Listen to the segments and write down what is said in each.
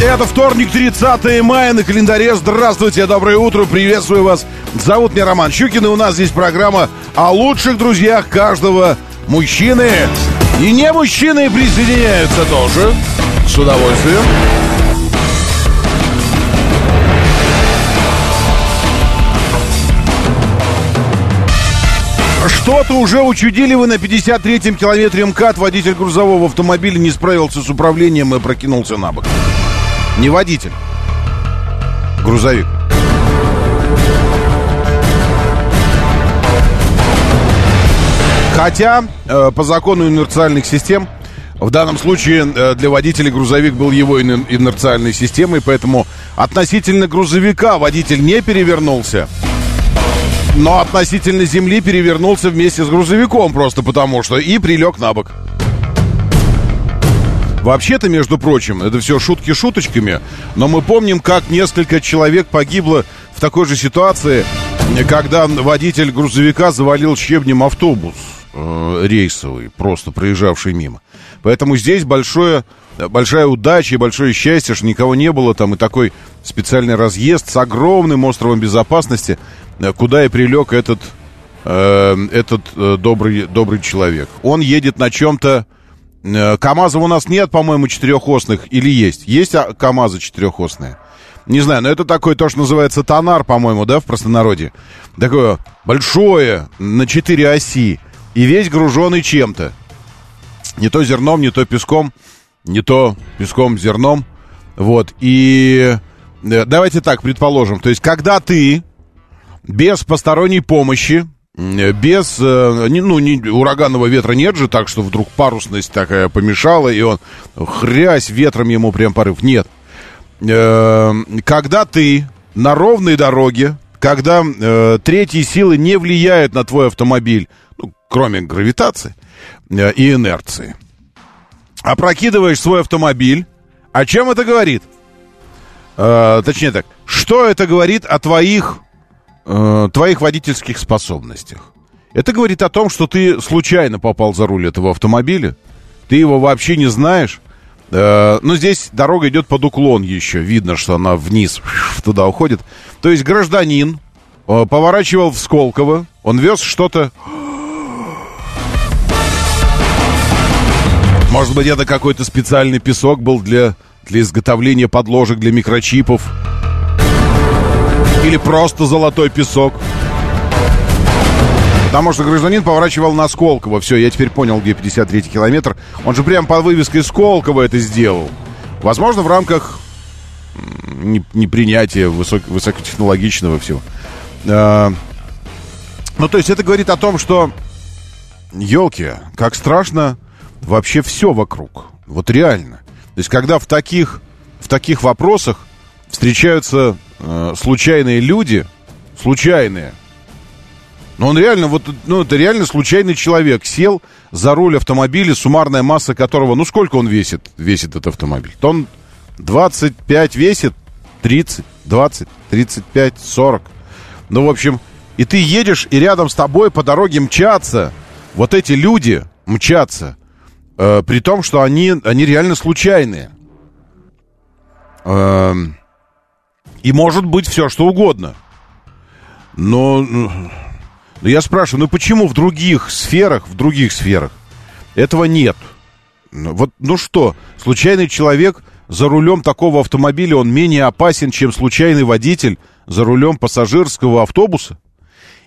Это вторник, 30 мая на календаре. Здравствуйте, доброе утро, приветствую вас. Зовут меня Роман Щукин, и у нас здесь программа о лучших друзьях каждого мужчины. И не мужчины присоединяются тоже. С удовольствием. Что-то уже учудили вы на 53-м километре МКАД. Водитель грузового автомобиля не справился с управлением и прокинулся на бок. Не водитель. Грузовик. Хотя, э, по закону инерциальных систем, в данном случае э, для водителя грузовик был его ин- инерциальной системой, поэтому относительно грузовика водитель не перевернулся. Но относительно земли перевернулся вместе с грузовиком просто потому что и прилег на бок. Вообще-то, между прочим, это все шутки шуточками, но мы помним, как несколько человек погибло в такой же ситуации, когда водитель грузовика завалил щебнем автобус э, рейсовый, просто проезжавший мимо. Поэтому здесь большое, большая удача и большое счастье, что никого не было там, и такой специальный разъезд с огромным островом безопасности, э, куда и прилег этот, э, этот э, добрый, добрый человек. Он едет на чем-то... Э, КАМАЗов у нас нет, по-моему, четырехосных. Или есть? Есть а, КАМАЗы четырехосные? Не знаю, но это такой, то, что называется тонар, по-моему, да, в простонародье. Такое большое, на четыре оси. И весь груженный чем-то. Не то зерном, не то песком, не то песком, зерном. Вот, и э, давайте так предположим. То есть, когда ты без посторонней помощи, без, э, ну, не, ураганного ветра нет же, так что вдруг парусность такая помешала, и он хрясь ветром ему прям порыв. Нет. Э, когда ты на ровной дороге, когда э, третьи силы не влияют на твой автомобиль, ну, кроме гравитации э, и инерции, опрокидываешь свой автомобиль, о чем это говорит? Э, точнее так, что это говорит о твоих, э, твоих водительских способностях? Это говорит о том, что ты случайно попал за руль этого автомобиля, ты его вообще не знаешь. Э, но здесь дорога идет под уклон еще, видно, что она вниз туда уходит. То есть гражданин э, поворачивал в Сколково, он вез что-то... Может быть, это какой-то специальный песок был для, для изготовления подложек для микрочипов. Или просто золотой песок. Потому что гражданин поворачивал на Сколково. Все, я теперь понял, где 53-й километр. Он же прям под вывеской Сколково это сделал. Возможно, в рамках непринятия высок- высокотехнологичного всего. А, ну, то есть это говорит о том, что елки, как страшно вообще все вокруг. Вот реально. То есть, когда в таких, в таких вопросах встречаются э, случайные люди, случайные, но он реально, вот, ну, это реально случайный человек. Сел за руль автомобиля, суммарная масса которого, ну, сколько он весит, весит этот автомобиль? Тон 25 весит, 30, 20, 35, 40. Ну, в общем, и ты едешь, и рядом с тобой по дороге мчатся вот эти люди, мчатся, э, при том, что они, они реально случайные. Эм, и может быть все, что угодно. Но, ну, ну, я спрашиваю, ну почему в других сферах, в других сферах этого нет? Ну, вот, ну что, случайный человек за рулем такого автомобиля, он менее опасен, чем случайный водитель за рулем пассажирского автобуса?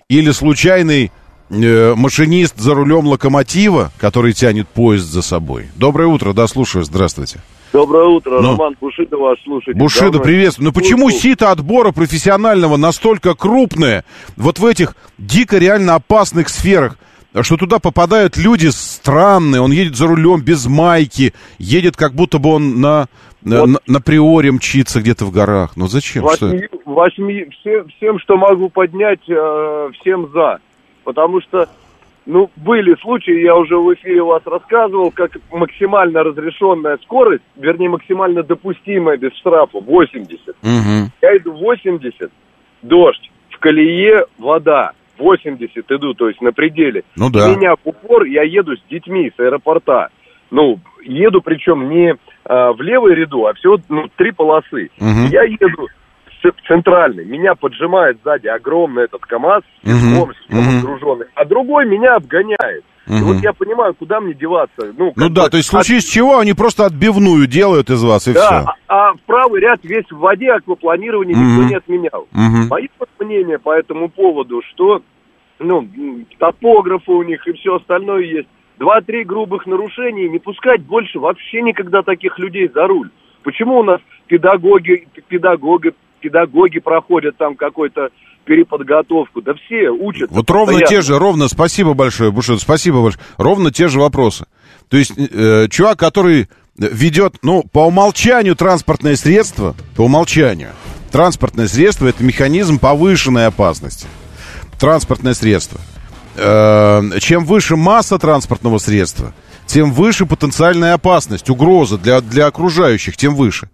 Или случайный э, машинист за рулем локомотива, который тянет поезд за собой? Доброе утро, да, слушаю, здравствуйте. Доброе утро, Ну. Роман Бушида вас слушает. Бушида, Давно- приветствую. Но почему Слушаю. сито отбора профессионального настолько крупное вот в этих дико реально опасных сферах? что туда попадают люди странные, он едет за рулем без майки, едет как будто бы он на, вот. на, на приоре мчится где-то в горах. Ну зачем? Восьми, восьми, всем, всем, что могу поднять, э, всем за. Потому что, ну, были случаи, я уже в эфире вас рассказывал, как максимально разрешенная скорость, вернее, максимально допустимая без штрафа, 80. Угу. Я иду 80, дождь, в колее вода 80 иду, то есть на пределе. Ну да. Меня в упор, я еду с детьми с аэропорта. Ну, еду причем не а, в левый ряду, а всего ну, три полосы. Угу. Я еду центральный. Меня поджимает сзади огромный этот КАМАЗ, груженный, а другой меня обгоняет. Угу. И вот я понимаю, куда мне деваться. Ну, ну да, то есть в случае от... с чего они просто отбивную делают из вас, и да, все. А, а правый ряд весь в воде, аквапланирование угу. никто не отменял. Угу. Мое мнение по этому поводу, что ну, топографы у них и все остальное есть. Два-три грубых нарушений, не пускать больше вообще никогда таких людей за руль. Почему у нас педагоги, педагоги, педагоги проходят там какой-то переподготовку. Да все учат. Вот ровно постоянно. те же, ровно, спасибо большое, Бушет, спасибо большое. Ровно те же вопросы. То есть э, чувак, который ведет, ну, по умолчанию транспортное средство, по умолчанию, транспортное средство это механизм повышенной опасности. Транспортное средство. Э, чем выше масса транспортного средства, тем выше потенциальная опасность, угроза для, для окружающих, тем выше.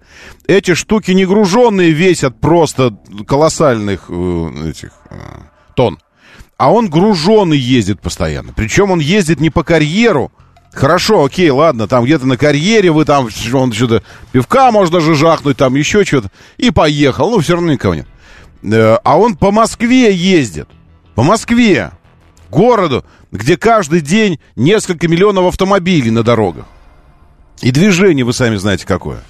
Эти штуки не груженные весят просто колоссальных э, этих э, тонн. А он груженный ездит постоянно. Причем он ездит не по карьеру. Хорошо, окей, ладно, там где-то на карьере вы там, он что-то, пивка можно же жахнуть, там еще что-то. И поехал, ну все равно никого нет. Э, а он по Москве ездит. По Москве городу, где каждый день несколько миллионов автомобилей на дорогах. И движение, вы сами знаете, какое.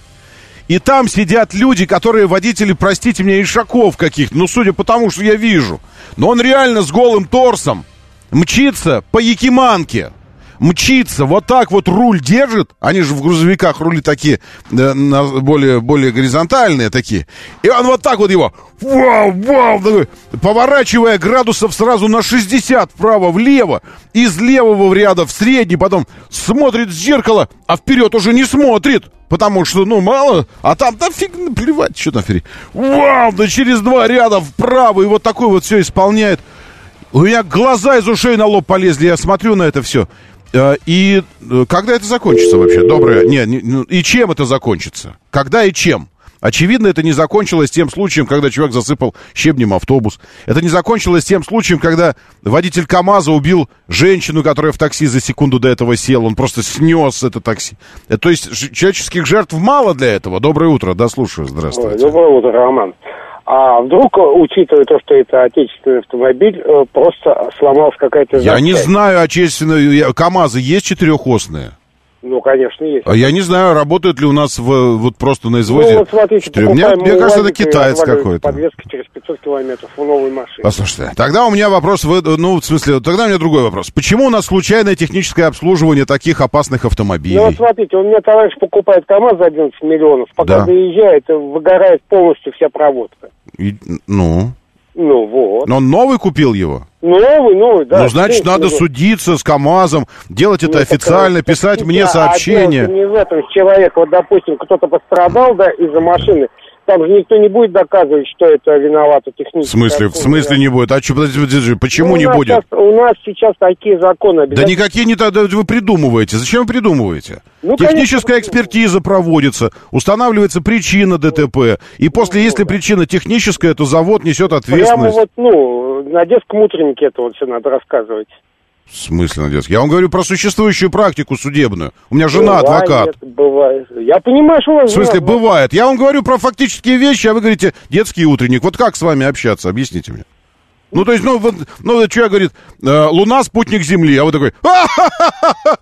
И там сидят люди, которые водители, простите меня, ишаков каких-то, ну, судя по тому, что я вижу. Но он реально с голым торсом мчится по Якиманке мчится, вот так вот руль держит, они же в грузовиках рули такие, более, более горизонтальные такие, и он вот так вот его, вау, вау, такой, поворачивая градусов сразу на 60 вправо-влево, из левого ряда в средний, потом смотрит в зеркало, а вперед уже не смотрит, Потому что, ну, мало, а там, да фиг, плевать, что там впереди. Вау, да через два ряда вправо, и вот такой вот все исполняет. У меня глаза из ушей на лоб полезли, я смотрю на это все. Э, и э, когда это закончится вообще? Доброе. Не, не, ну, и чем это закончится? Когда и чем? Очевидно, это не закончилось тем случаем, когда человек засыпал щебнем автобус. Это не закончилось тем случаем, когда водитель КАМАЗа убил женщину, которая в такси за секунду до этого сел. Он просто снес это такси. Это, то есть человеческих жертв мало для этого. Доброе утро. Да, слушаю. Здравствуйте. Доброе утро, Роман. А вдруг, учитывая то, что это отечественный автомобиль, э, просто сломалась какая-то Я не знаю, отечественные... КАМАЗы есть четырехосные? Ну, конечно, есть. А я не знаю, работают ли у нас в, вот просто на извозе. Ну, вот смотрите, мне, мне кажется, это китаец какой-то. Подвеска через 500 километров в новой машине. Послушайте, тогда у меня вопрос, ну, в смысле, тогда у меня другой вопрос. Почему у нас случайное техническое обслуживание таких опасных автомобилей? Ну, вот смотрите, у меня товарищ покупает КАМАЗ за 11 миллионов, пока да. доезжает, выгорает полностью вся проводка. И, ну? Ну вот. Но он новый купил его? Новый, новый, да. Ну, значит, надо новый. судиться с КАМАЗом, делать это ну, официально, писать мне а сообщение. А не в этом человек, вот, допустим, кто-то пострадал, да, из-за машины, там же никто не будет доказывать, что это виновато технически. В смысле, в смысле не будет? А что, подожди, подожди, почему ну, не будет? Сейчас, у нас сейчас такие законы. Да никакие не тогда вы придумываете. Зачем вы придумываете? Ну, Техническая конечно, экспертиза проводится, устанавливается причина ДТП. И после, если причина техническая, то завод несет ответственность. Прямо вот, ну, на детском утреннике это вот все надо рассказывать. В смысле на детский? Я вам говорю про существующую практику судебную. У меня жена бывает, адвокат. Бывает. Я понимаю, что у вас... В смысле, жена, бывает. Я вам говорю про фактические вещи, а вы говорите детский утренник. Вот как с вами общаться? Объясните мне. Ну, то есть, ну, вот, ну, человек говорит, э, Луна спутник Земли, а вы такой,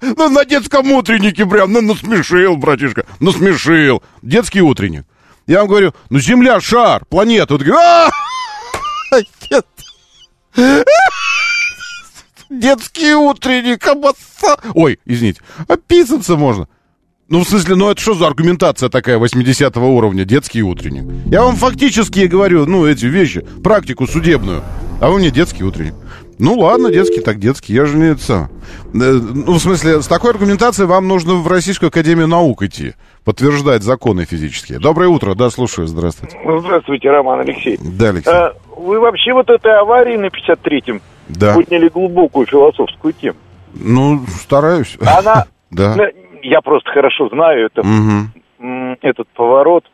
ну, на детском утреннике прям, ну, насмешил, братишка, насмешил. Детский утренник. Я вам говорю, ну, Земля шар, планета. Вы такой, детский утренник, колбаса. Ой, извините, описаться можно. Ну, в смысле, ну это что за аргументация такая 80 уровня, детский утренник? Я вам фактически говорю, ну, эти вещи, практику судебную. А вы мне детский утренник. Ну ладно, детский так детский, я же не это... Ну, в смысле, с такой аргументацией вам нужно в Российскую Академию Наук идти, подтверждать законы физические. Доброе утро, да, слушаю, здравствуйте. Здравствуйте, Роман Алексей. Да, Алексей. А, вы вообще вот этой аварии на 53-м да. подняли глубокую философскую тему. Ну, стараюсь. Она, да. ну, я просто хорошо знаю это, Угу. этот поворот.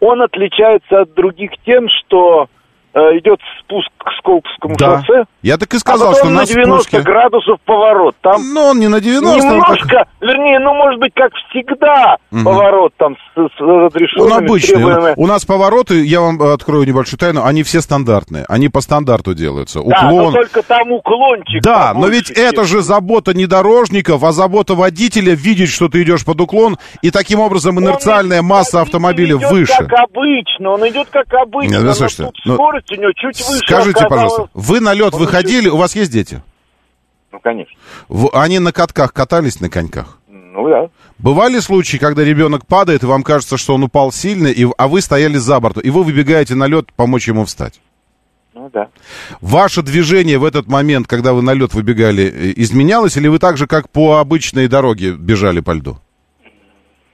Он отличается от других тем, что э, идет спуск к Сколковскому Да. шоссе, Я так и а сказал, потом что на на 90 спуске... градусов поворот. Там Ну, он не на 90, он так- немножко, вернее, ну, может быть, как всегда, Мгм. поворот там с, с разрешенными, Он обычный. требуемыми. У нас повороты, я вам открою небольшую тайну, они все стандартные. Они по стандарту делаются. Да, но Уклон. только там уклончик. Да, но ведь это же забота не дорожников, а забота водителя видеть, что ты идешь под уклон, и таким образом инерциальная Он масса автомобиля идет выше. как обычно, он идет как обычно, Нет, но слушайте, ну, скорость у него чуть выше Скажите, оказалась. пожалуйста, вы на лед выходили, у вас есть дети? Ну, конечно. Они на катках катались на коньках? Ну, да. Бывали случаи, когда ребенок падает, и вам кажется, что он упал сильно, и, а вы стояли за бортом, и вы выбегаете на лед помочь ему встать? Ну, да. Ваше движение в этот момент, когда вы на лед выбегали, э, изменялось, или вы так же, как по обычной дороге, бежали по льду?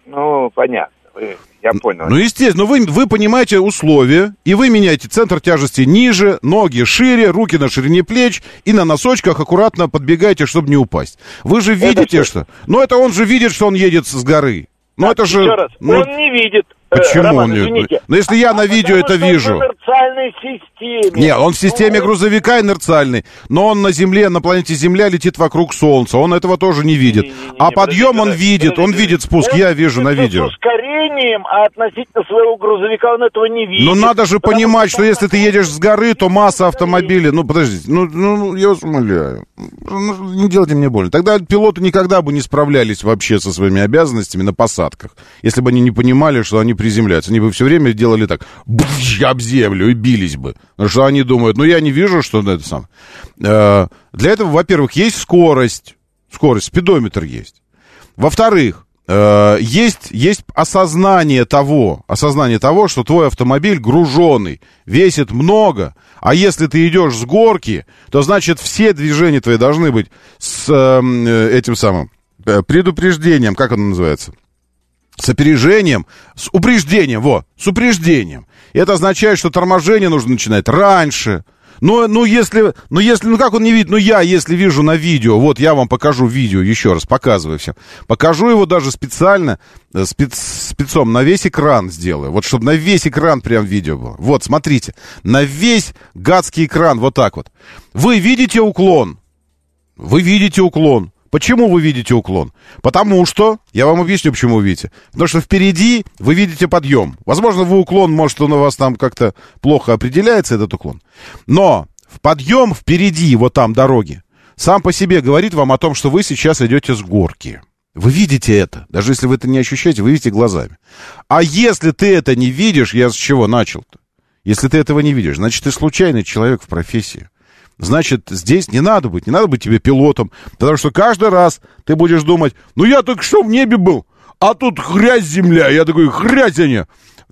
Ну, понятно. Вы- Я понял. Ну, естественно, но вы, вы понимаете условия, и вы меняете центр тяжести ниже, ноги шире, руки на ширине плеч, и на носочках аккуратно подбегаете, чтобы не упасть. Вы же видите, всё. что... Ну, это он же видит, что он едет с горы. Ну, это же... Еще раз. ну, Он не видит. Почему Роман, он не-. Ну, если я на А видео потому это что он вижу. в инерциальной системе. Нет, он в системе Ну, грузовика инерциальный, но он на Земле, на планете Земля летит вокруг Солнца. Он этого тоже не видит. Не-не-не, А подъем он подожди, видит, он подожди. видит спуск, Он я вижу на видео. С ускорением, а относительно своего грузовика он этого не видит. Но надо же понимать, что он если ты едешь с горы, то масса автомобилей... Ну, подождите, ну, ну я вас умоляю. Ну, не делайте мне больно. Тогда пилоты никогда бы не справлялись вообще со своими обязанностями на посадках. Если бы они не понимали, что они приземляются. Они бы все время делали так, бф, об землю, и бились бы. Потому что они думают, ну, я не вижу, что это сам. Э, Для этого, во-первых, есть скорость. Скорость, спидометр есть. Во-вторых, э, есть, есть осознание того, осознание того, что твой автомобиль груженный, весит много, а если ты идешь с горки, то значит все движения твои должны быть с э, этим самым э, предупреждением, как оно называется? С опережением, с упреждением, вот, с упреждением. Это означает, что торможение нужно начинать раньше. Но, ну, если, ну, если, ну, как он не видит, ну, я, если вижу на видео, вот, я вам покажу видео, еще раз, показываю всем. Покажу его даже специально, э, спец, спецом, на весь экран сделаю. Вот, чтобы на весь экран прям видео было. Вот, смотрите, на весь гадский экран, вот так вот. Вы видите уклон? Вы видите уклон. Почему вы видите уклон? Потому что, я вам объясню, почему вы видите. Потому что впереди вы видите подъем. Возможно, вы уклон, может, он у вас там как-то плохо определяется, этот уклон. Но в подъем впереди, вот там дороги, сам по себе говорит вам о том, что вы сейчас идете с горки. Вы видите это. Даже если вы это не ощущаете, вы видите глазами. А если ты это не видишь, я с чего начал-то? Если ты этого не видишь, значит, ты случайный человек в профессии. Значит, здесь не надо быть, не надо быть тебе пилотом, потому что каждый раз ты будешь думать, ну я только что в небе был, а тут грязь земля, я такой, грязь они.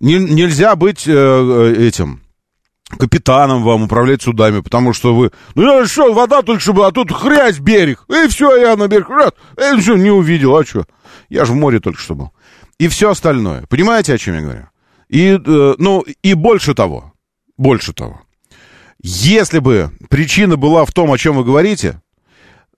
Не, нельзя быть э, э, этим капитаном вам управлять судами, потому что вы, ну я что, вода только что была, а тут грязь берег, и все, я на берег, раз, и все, не увидел, а что, я же в море только что был. И все остальное, понимаете, о чем я говорю? И, э, ну, и больше того, больше того, если бы причина была в том, о чем вы говорите,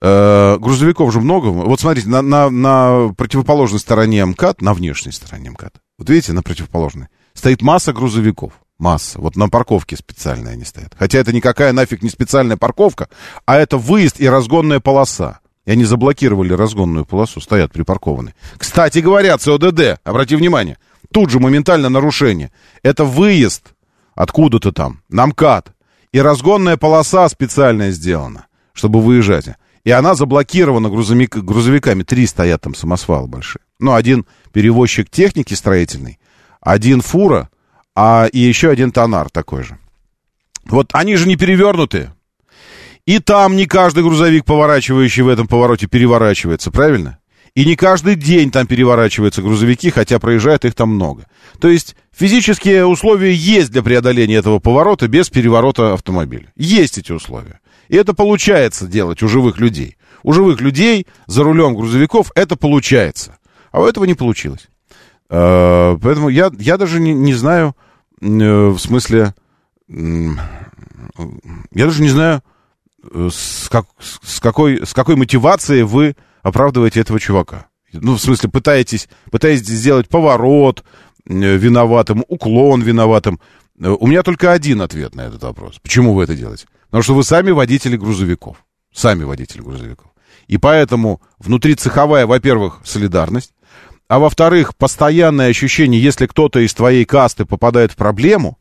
э, грузовиков же много. Вот смотрите, на, на, на противоположной стороне МКАД, на внешней стороне МКАД, вот видите, на противоположной, стоит масса грузовиков. Масса. Вот на парковке специальные они стоят. Хотя это никакая нафиг не специальная парковка, а это выезд и разгонная полоса. И они заблокировали разгонную полосу, стоят припаркованы. Кстати говоря, ЦОДД, обрати внимание, тут же моментально нарушение. Это выезд откуда-то там, на МКАД. И разгонная полоса специальная сделана, чтобы выезжать. И она заблокирована грузовик, грузовиками. Три стоят там самосвалы большие. Ну, один перевозчик техники строительный, один фура, а и еще один тонар такой же. Вот они же не перевернутые. И там не каждый грузовик, поворачивающий в этом повороте, переворачивается, правильно? И не каждый день там переворачиваются грузовики, хотя проезжает их там много. То есть физические условия есть для преодоления этого поворота без переворота автомобиля. Есть эти условия. И это получается делать у живых людей. У живых людей за рулем грузовиков это получается. А у этого не получилось. Э, поэтому я, я даже не, не знаю, э, в смысле, я даже не знаю, э, с, как, с, какой, с какой мотивацией вы оправдываете этого чувака. Ну, в смысле, пытаетесь, пытаетесь сделать поворот виноватым, уклон виноватым. У меня только один ответ на этот вопрос. Почему вы это делаете? Потому что вы сами водители грузовиков. Сами водители грузовиков. И поэтому внутри цеховая, во-первых, солидарность, а во-вторых, постоянное ощущение, если кто-то из твоей касты попадает в проблему,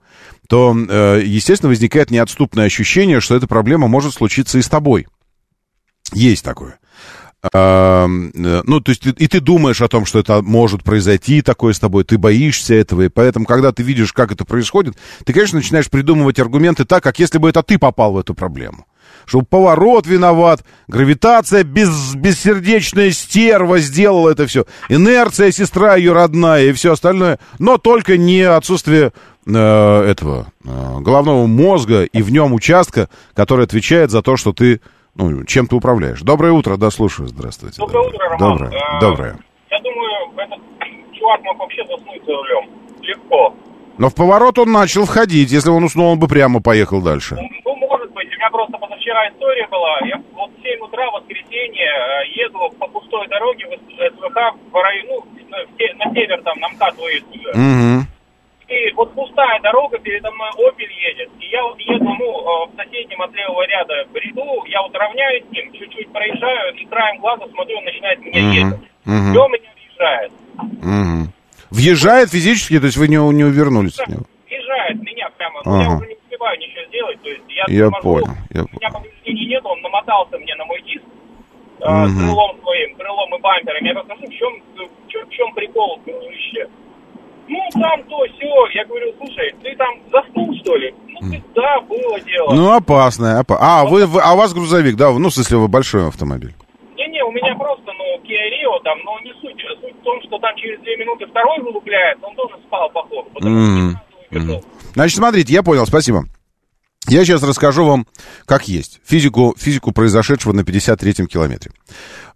то, э, естественно, возникает неотступное ощущение, что эта проблема может случиться и с тобой. Есть такое. Э, ну, то есть, и ты думаешь о том, что это может произойти такое с тобой, ты боишься этого, и поэтому, когда ты видишь, как это происходит, ты, конечно, начинаешь придумывать аргументы так, как если бы это ты попал в эту проблему. Что поворот виноват, гравитация без, бессердечная стерва сделала это все, инерция сестра ее родная и все остальное, но только не отсутствие э, этого э, головного мозга и в нем участка, который отвечает за то, что ты ну, чем ты управляешь. Доброе утро, да, слушаю, здравствуйте. Доброе, утро, Роман. Доброе, а, доброе. Я думаю, этот чувак мог вообще заснуть за рулем. Легко. Но в поворот он начал входить. Если он уснул, он бы прямо поехал дальше. Ну, ну может быть. У меня просто вчера история была. Я вот в 7 утра, воскресенье, э, еду по пустой дороге в СВХ в району, ну, на север там, на МКАД выезд уже. Угу. И вот пустая дорога, передо мной Опель едет. И я вот еду, ну, э, в соседнем от левого ряда бреду, я вот равняюсь с ним, чуть-чуть проезжаю, и краем глаза смотрю, он начинает меня ехать. Все меня въезжает. Угу. Въезжает физически, то есть вы не, не увернулись от него? Въезжает меня прямо. Ну, я Ага. уже не успеваю ничего сделать. То есть я, Я понял, я У меня повреждений нет, он намотался мне на мой диск с крылом своим, крылом и бампером. Я ну в чем, в чем, в чем прикол, дружище? Ну, там то, все. Я говорю, слушай, ты там заснул, что ли? Ну, ты, да, было дело. Ну, опасное. опа- А, вы, вы- а у вас грузовик, да? Ну, в смысле, вы большой автомобиль. Не-не, у меня просто, ну, Kia Rio там, но не суть. Суть в том, что там через две минуты второй вылупляет, он тоже спал, походу. Сразу вывернул. Значит, смотрите, я понял, спасибо. Я сейчас расскажу вам, как есть, физику, физику произошедшего на 53-м километре.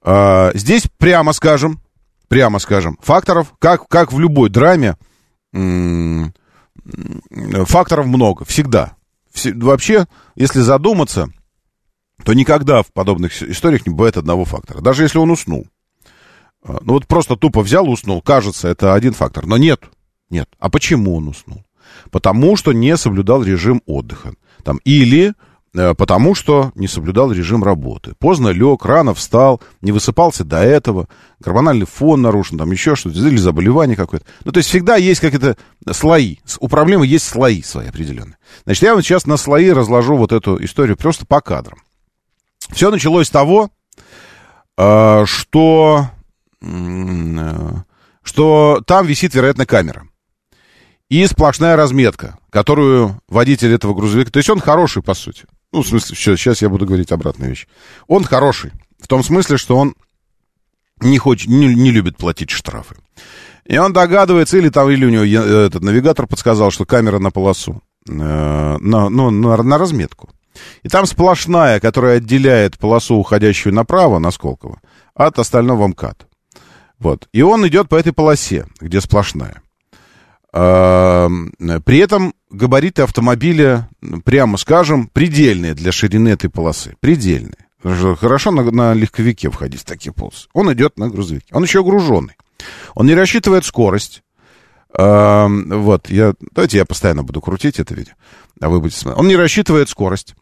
А, здесь, прямо скажем, прямо скажем, факторов, как, как в любой драме, факторов много, всегда. Все- вообще, если задуматься, то никогда в подобных историях не бывает одного фактора. Даже если он уснул. А, Ну вот просто тупо взял уснул. Кажется, это один фактор. Но нет. Нет. А почему он уснул? Потому что не соблюдал режим отдыха. Там, или потому что не соблюдал режим работы. Поздно лег, рано встал, не высыпался до этого, гормональный фон нарушен, там еще что-то, или заболевание какое-то. Ну, то есть всегда есть какие-то слои. У проблемы есть слои свои определенные. Значит, я вот сейчас на слои разложу вот эту историю просто по кадрам. Все началось с того, э, что, э, что там висит, вероятно, камера. И сплошная разметка, которую водитель этого грузовика... То есть он хороший, по сути. Ну, в смысле, сейчас, сейчас я буду говорить обратную вещь. Он хороший. В том смысле, что он не, хочет, не, не любит платить штрафы. И он догадывается, или там, или у него этот навигатор подсказал, что камера на полосу, э, на, ну, на, на разметку. И там сплошная, которая отделяет полосу, уходящую направо, на Сколково, от остального МКАД. Вот. И он идет по этой полосе, где сплошная. А, При этом габариты автомобиля, прямо скажем, предельные для ширины этой полосы. Предельные. Хорошо на, на легковике входить в такие полосы. Он идет на грузовике. Он еще груженный. Он не рассчитывает скорость. А, Вот, я, давайте я постоянно буду крутить это видео, а вы будете смотреть. Он не рассчитывает скорость.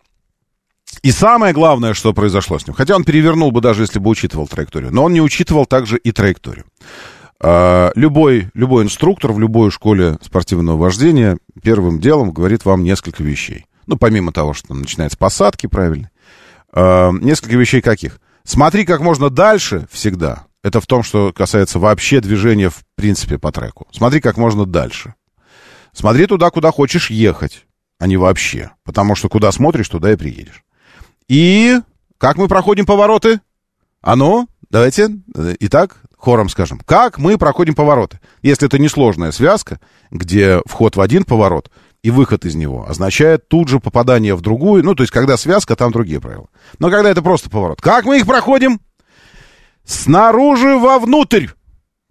И самое главное, что произошло с ним, хотя он перевернул бы даже, если бы учитывал траекторию, но он не учитывал также и траекторию. А, Любой, любой инструктор в любой школе спортивного вождения первым делом говорит вам несколько вещей. Ну, помимо того, что там начинается посадки, правильно. А, Несколько вещей каких? Смотри как можно дальше всегда. Это в том, что касается вообще движения в принципе по треку. Смотри как можно дальше. Смотри туда, куда хочешь ехать, а не вообще. Потому что куда смотришь, туда и приедешь. И как мы проходим повороты? А ну, давайте, итак, хором скажем. Как мы проходим повороты? Если это несложная связка, где вход в один поворот и выход из него означает тут же попадание в другую, ну, то есть, когда связка, там другие правила. Но когда это просто поворот. Как мы их проходим? Снаружи вовнутрь.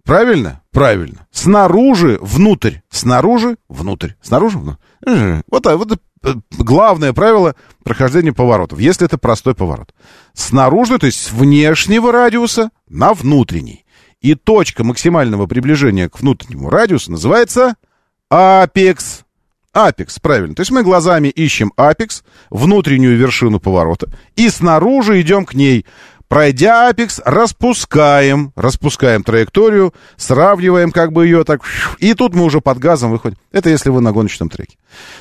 Правильно? Правильно. Снаружи внутрь. Снаружи внутрь. Снаружи внутрь. Вот, вот э, главное правило прохождения поворотов, если это простой поворот. Снаружи, то есть с внешнего радиуса на внутренний. И точка максимального приближения к внутреннему радиусу называется апекс. Апекс, правильно. То есть мы глазами ищем апекс, внутреннюю вершину поворота, и снаружи идем к ней. Пройдя апекс, распускаем, распускаем траекторию, сравниваем как бы ее так, и тут мы уже под газом выходим. Это если вы на гоночном треке.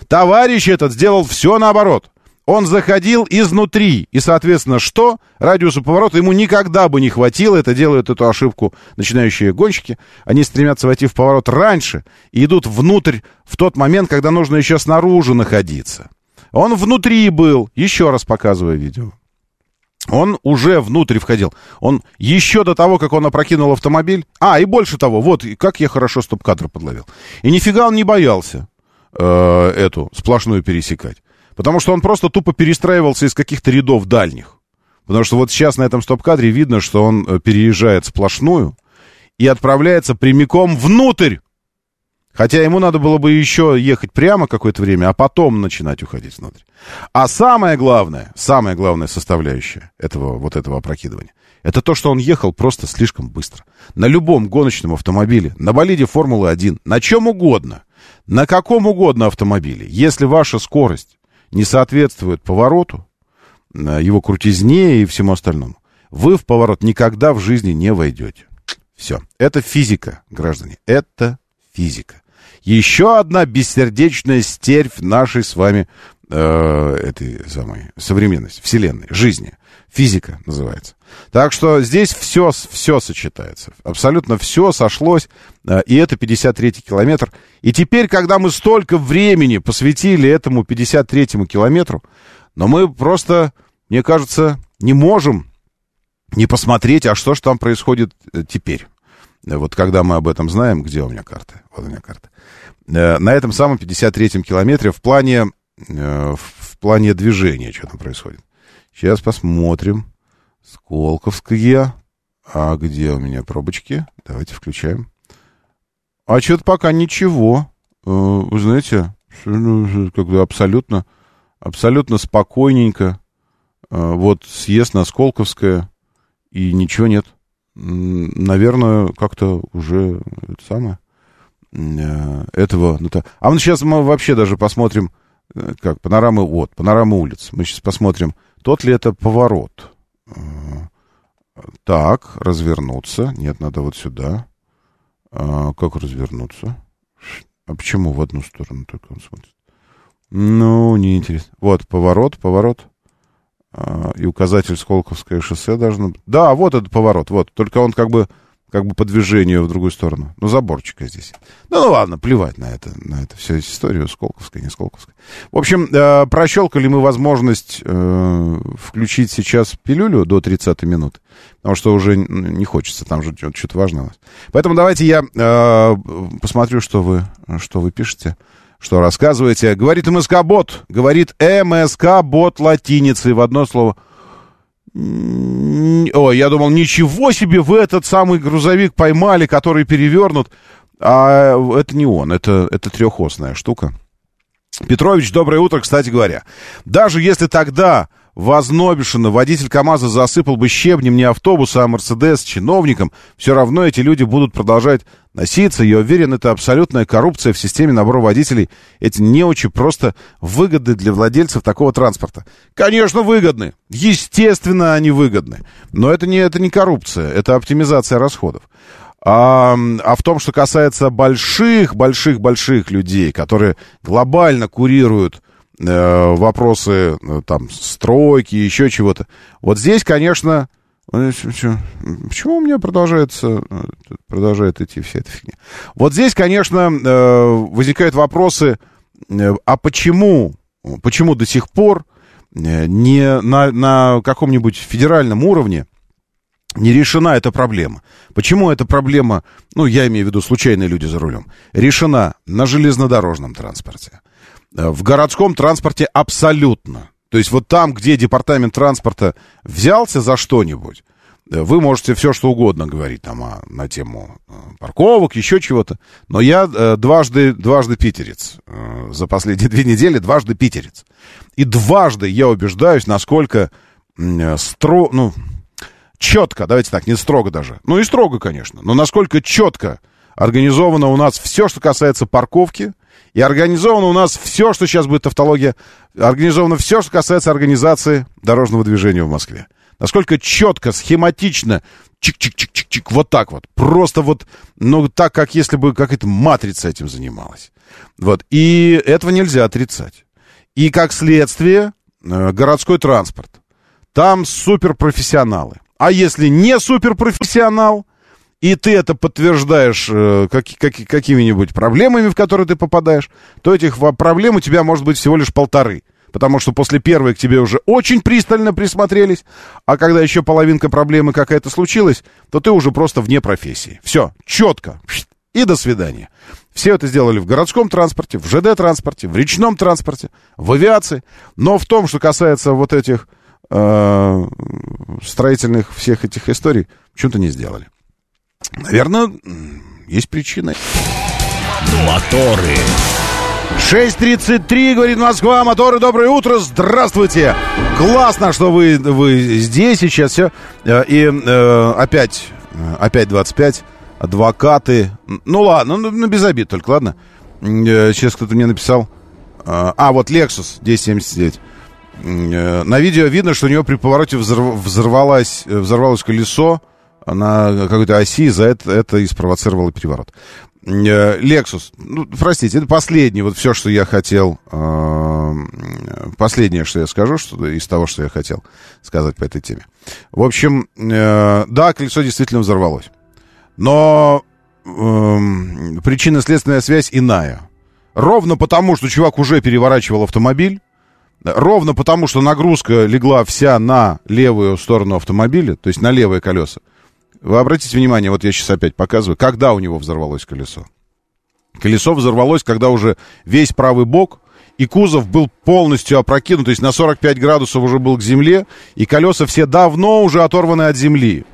Товарищ этот сделал все наоборот. Он заходил изнутри, и, соответственно, что? Радиусу поворота ему никогда бы не хватило, это делают эту ошибку начинающие гонщики. Они стремятся войти в поворот раньше и идут внутрь в тот момент, когда нужно еще снаружи находиться. Он внутри был, еще раз показываю видео. Он уже внутрь входил. Он еще до того, как он опрокинул автомобиль... А, и больше того, вот, как я хорошо стоп-кадр подловил. И нифига он не боялся э, эту сплошную пересекать. Потому что он просто тупо перестраивался из каких-то рядов дальних. Потому что вот сейчас на этом стоп-кадре видно, что он э, переезжает сплошную и отправляется прямиком внутрь. Хотя ему надо было бы еще ехать прямо какое-то время, а потом начинать уходить внутрь. А самое главное, самая главная составляющая этого, вот этого опрокидывания, это то, что он ехал просто слишком быстро. На любом гоночном автомобиле, на болиде Формулы-1, на чем угодно, на каком угодно автомобиле, если ваша скорость не соответствует повороту, э, его крутизне и всему остальному, вы в поворот никогда в жизни не войдете. Все. Это физика, граждане. Это физика. Еще одна бессердечная стервь нашей с вами э, этой самой современности, вселенной, жизни. Физика называется. Так что здесь все, все сочетается. Абсолютно все сошлось. Э, и это 53-й километр. И теперь, когда мы столько времени посвятили этому 53-му километру, но мы просто, мне кажется, не можем не посмотреть, а что же там происходит э, теперь. Вот когда мы об этом знаем, где у меня карта? Вот у меня карта. На этом самом 53-м километре в плане, в плане движения что там происходит. Сейчас посмотрим. Сколковская. А где у меня пробочки? Давайте включаем. А что-то пока ничего. Э, вы знаете, ну, как бы абсолютно, абсолютно спокойненько. Э, вот съезд на Сколковское, и ничего нет. Наверное, как-то уже это самое э, этого. То... А мы сейчас мы вообще даже посмотрим, как панорамы, вот, панорамы улиц. Мы сейчас посмотрим, тот ли это поворот. Так, развернуться. Нет, надо вот сюда. А, как развернуться? А почему в одну сторону только он смотрит? Ну, неинтересно. Вот, поворот, поворот. А, и указатель Сколковское шоссе должно быть. Да, вот этот поворот, вот. Только он как бы как бы по движению в другую сторону. Ну, заборчика здесь. Ну, ну ладно, плевать на это, на это всю историю, Сколковская, не Сколковская. В общем, э, прощелкали мы возможность э, включить сейчас пилюлю до 30 минут, потому что уже не хочется, там же что-то важное. Поэтому давайте я э, посмотрю, что вы, что вы пишете, что рассказываете. Говорит МСК-бот, говорит МСК-бот латиницей в одно слово – Ой, я думал, ничего себе, вы этот самый грузовик поймали, который перевернут. А это не он, это, это трехосная штука. Петрович, доброе утро, кстати говоря. Даже если тогда Вознобишина водитель КАМАЗа засыпал бы щебнем не автобуса, а Мерседес чиновникам, все равно эти люди будут продолжать носиться. Я уверен, это абсолютная коррупция в системе набора водителей. Эти неучи просто выгодны для владельцев такого транспорта. Конечно, выгодны. Естественно, они выгодны. Но это не, это не коррупция, это оптимизация расходов. А, а в том, что касается больших, больших, больших людей, которые глобально курируют э, вопросы э, там стройки, еще чего-то. Вот здесь, конечно, э, Почему у меня продолжается, продолжает идти вся эта фигня? Вот здесь, конечно, возникают вопросы, а почему, почему до сих пор не на, на каком-нибудь федеральном уровне не решена эта проблема? Почему эта проблема, ну, я имею в виду случайные люди за рулем, решена на железнодорожном транспорте? Э, в городском транспорте абсолютно. То есть вот там, где департамент транспорта взялся за что-нибудь, э, вы можете все что угодно говорить там о, на тему э, парковок, еще чего-то. Но я дважды, дважды питерец. За последние две недели дважды питерец. И дважды я убеждаюсь, насколько стро... ну, четко, давайте так, не строго даже. Ну и строго, конечно. Но насколько четко организовано у нас все, что касается парковки, и организовано у нас все, что сейчас будет тавтология, организовано все, что касается организации дорожного движения в Москве. Насколько четко, схематично, чик-чик-чик-чик-чик, вот так вот. Просто вот, ну, так, как если бы какая-то матрица этим занималась. Вот. И этого нельзя отрицать. И, как следствие, э, городской транспорт. Там суперпрофессионалы. А если не суперпрофессионал, и ты это подтверждаешь э, как, как, какими-нибудь проблемами, в которые ты попадаешь, то этих проблем у тебя может быть всего лишь полторы. Потому что после первой к тебе уже очень пристально присмотрелись, а когда еще половинка проблемы какая-то случилась, то ты уже просто вне профессии. Все, четко. И до свидания. Все это сделали в городском транспорте, в ЖД-транспорте, в речном транспорте, в авиации. Но в том, что касается вот этих э, строительных всех этих историй, почему-то не сделали. Наверное, есть причины. Моторы. 6.33, говорит Москва, моторы, доброе утро, здравствуйте. Классно, что вы, вы здесь сейчас все. Э, и э, опять, опять 25, адвокаты. Ну ладно, ну, ну без обид только, ладно. Э, сейчас кто-то мне написал. Э, а, вот Lexus 1079. На видео видно, что у него при повороте взорвалось, взорвалось колесо на какой-то оси, за это, это и спровоцировало переворот. Э, Lexus, ну, простите, это последнее, вот все, что я хотел, э, последнее, что я скажу, что из того, что я хотел сказать по этой теме. В общем, э, да, колесо действительно взорвалось. Но э, причинно-следственная связь иная. Ровно потому, что чувак уже переворачивал автомобиль, ровно потому, что нагрузка легла вся на левую сторону автомобиля, то есть на левые колеса, вы обратите внимание, вот я сейчас опять показываю, когда у него взорвалось колесо. Колесо взорвалось, когда уже весь правый бок и кузов был полностью опрокинут, то есть на 45 градусов уже был к земле, и колеса все давно уже оторваны от земли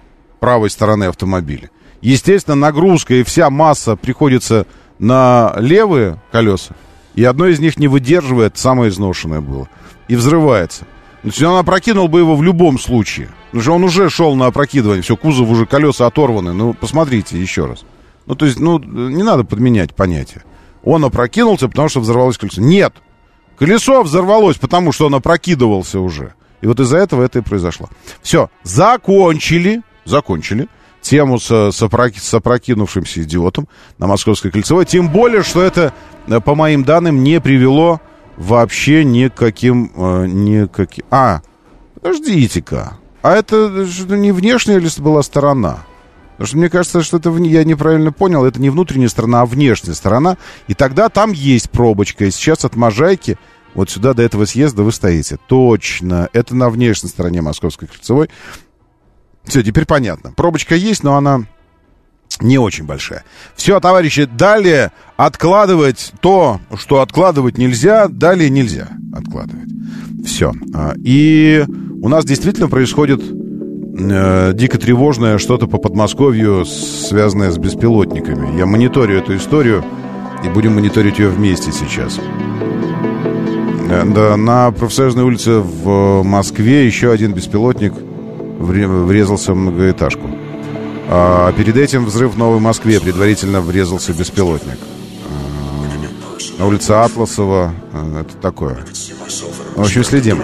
правой стороны автомобиля. Естественно, нагрузка и вся масса приходится на левые колеса, и одно из них не выдерживает, самое изношенное было, и взрывается. Значит, он опрокинул бы его в любом случае. Потому что он уже шел на опрокидывание, все, кузов уже, колеса оторваны. Ну, посмотрите еще раз. Ну, то есть, ну, не надо подменять понятие. Он опрокинулся, потому что взорвалось колесо. Нет! Колесо взорвалось, потому что он опрокидывался уже. И вот из-за этого это и произошло. Все, закончили, закончили тему с, с, опроки, с опрокинувшимся идиотом на Московской кольцевой. Тем более, что это, э, по моим данным, не привело вообще никаким... Э, никаким... А, подождите-ка. А это не внешняя ли была сторона? Потому что мне кажется, что это я неправильно понял, это не внутренняя сторона, а внешняя сторона. И тогда там есть пробочка. И сейчас от Можайки вот сюда до этого съезда вы стоите. Точно. Это на внешней стороне Московской кольцевой. Все, теперь понятно. Пробочка есть, но она не очень большая. Все, товарищи, далее откладывать то, что откладывать нельзя, далее нельзя откладывать. Все. А, и у нас действительно происходит э, дико тревожное что-то по Подмосковью, связанное с беспилотниками. Я мониторю эту историю, и будем мониторить ее вместе сейчас. Э, да, на профсоюзной улице в Москве еще один беспилотник врезался в многоэтажку. А перед этим взрыв в Новой Москве предварительно врезался беспилотник. А, на улице Атласова. А, это такое. В общем, следим.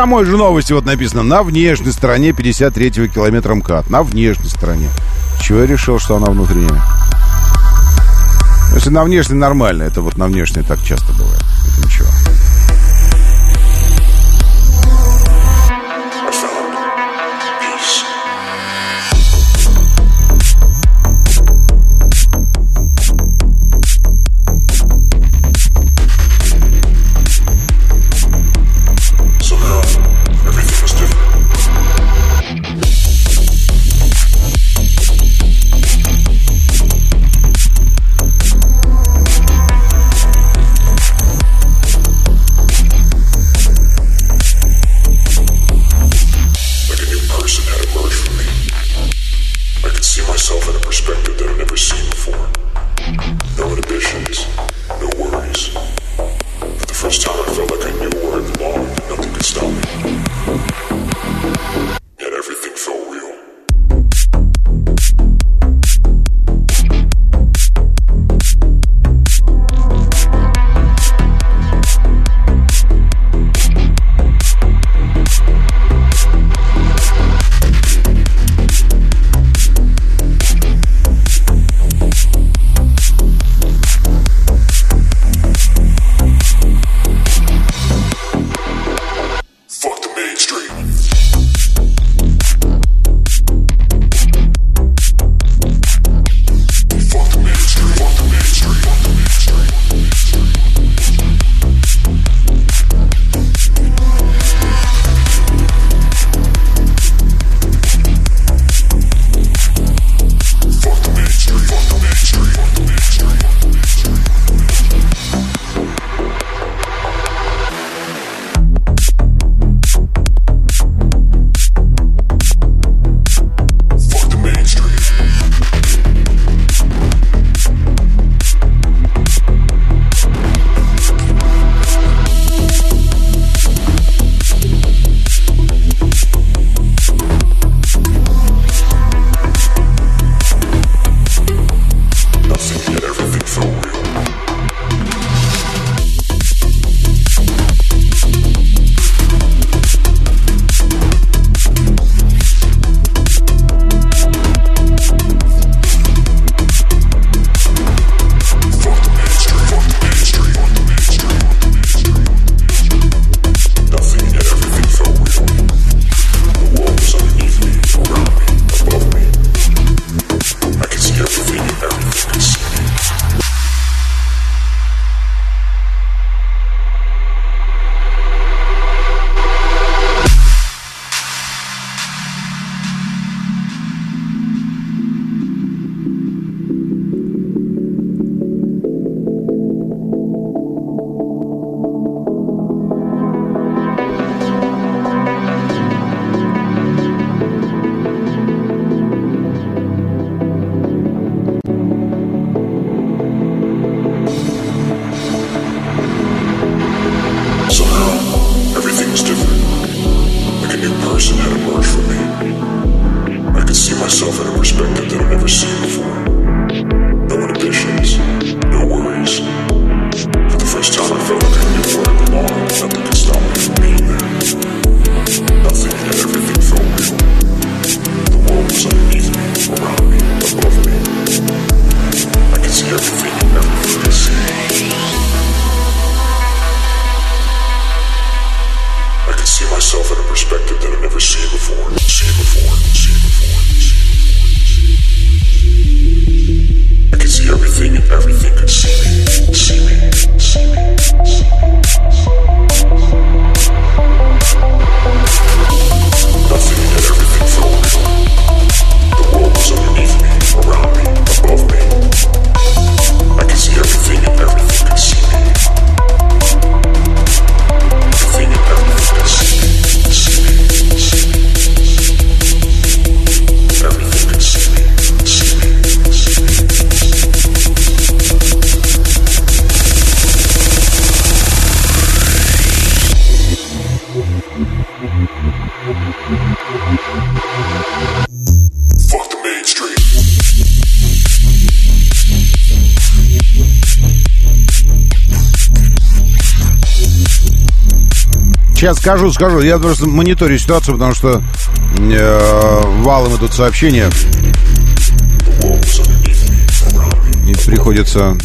Самой же новости вот написано, на внешней стороне 53-го километра МКАД. На внешней стороне. Чего я решил, что она внутренняя? Если на внешней нормально, это вот на внешней так часто бывает. Это ничего. Сейчас скажу, скажу. Я просто мониторю ситуацию, потому что э, валом идут сообщения. И приходится,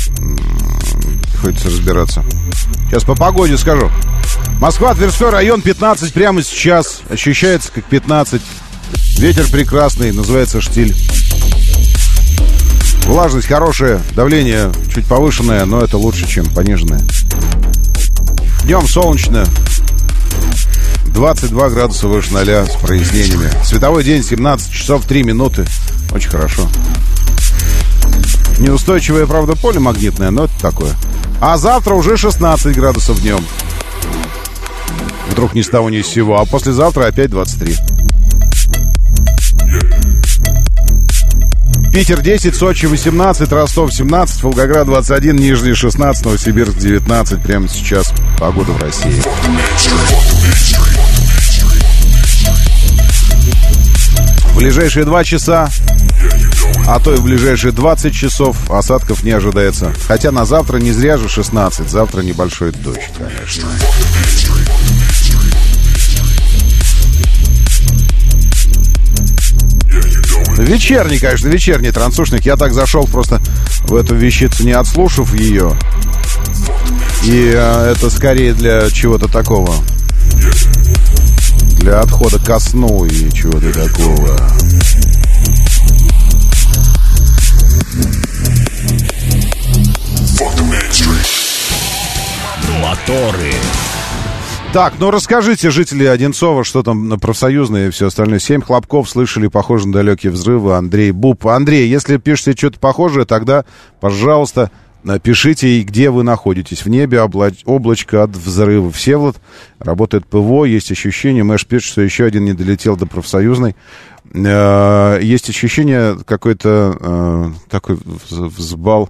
приходится разбираться. Сейчас по погоде скажу. Москва, Тверской район, 15 прямо сейчас. Ощущается как 15. Ветер прекрасный, называется штиль. Влажность хорошая, давление чуть повышенное, но это лучше, чем пониженное. Днем солнечно, 22 градуса выше ноля с прояснениями. Световой день 17 часов 3 минуты. Очень хорошо. Неустойчивое, правда, поле магнитное, но это такое. А завтра уже 16 градусов днем. Вдруг ни с того ни с сего. А послезавтра опять 23. Питер 10, Сочи 18, Ростов 17, Волгоград 21, Нижний 16, Новосибирск 19. Прямо сейчас погода в России. В ближайшие два часа, а то и в ближайшие 20 часов осадков не ожидается. Хотя на завтра не зря же 16, завтра небольшой дождь, конечно. Вечерний, конечно, вечерний трансушник. Я так зашел просто в эту вещицу, не отслушав ее. И э, это скорее для чего-то такого. Для отхода ко сну и чего-то такого. Моторы. Так, ну расскажите, жители Одинцова, что там на профсоюзные и все остальное. Семь хлопков слышали, похоже на далекие взрывы. Андрей Буб. Андрей, если пишете что-то похожее, тогда, пожалуйста, напишите, и где вы находитесь. В небе облач... облачко от взрыва. Всеволод, работает ПВО, есть ощущение, Мэш пишет, что еще один не долетел до профсоюзной. Э, есть ощущение какой-то э, такой взбал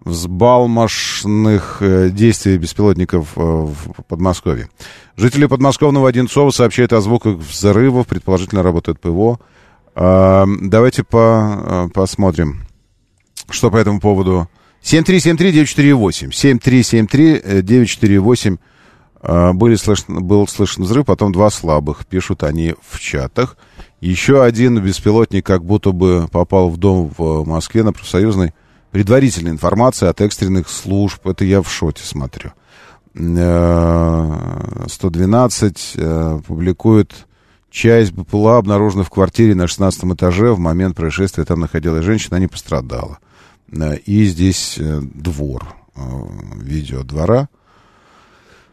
взбалмошных э, действий беспилотников в Подмосковье. Жители подмосковного Одинцова сообщают о звуках взрывов, предположительно работает ПВО. Давайте по, посмотрим, что по этому поводу. 7373948. 7373948. Были слышно, был слышен взрыв, потом два слабых, пишут они в чатах. Еще один беспилотник как будто бы попал в дом в Москве на профсоюзной предварительная информация от экстренных служб. Это я в шоте смотрю. 112 э, э, публикует часть БПЛА обнаружена в квартире на 16 этаже. В момент происшествия там находилась женщина, не пострадала. Э, и здесь двор, видео двора.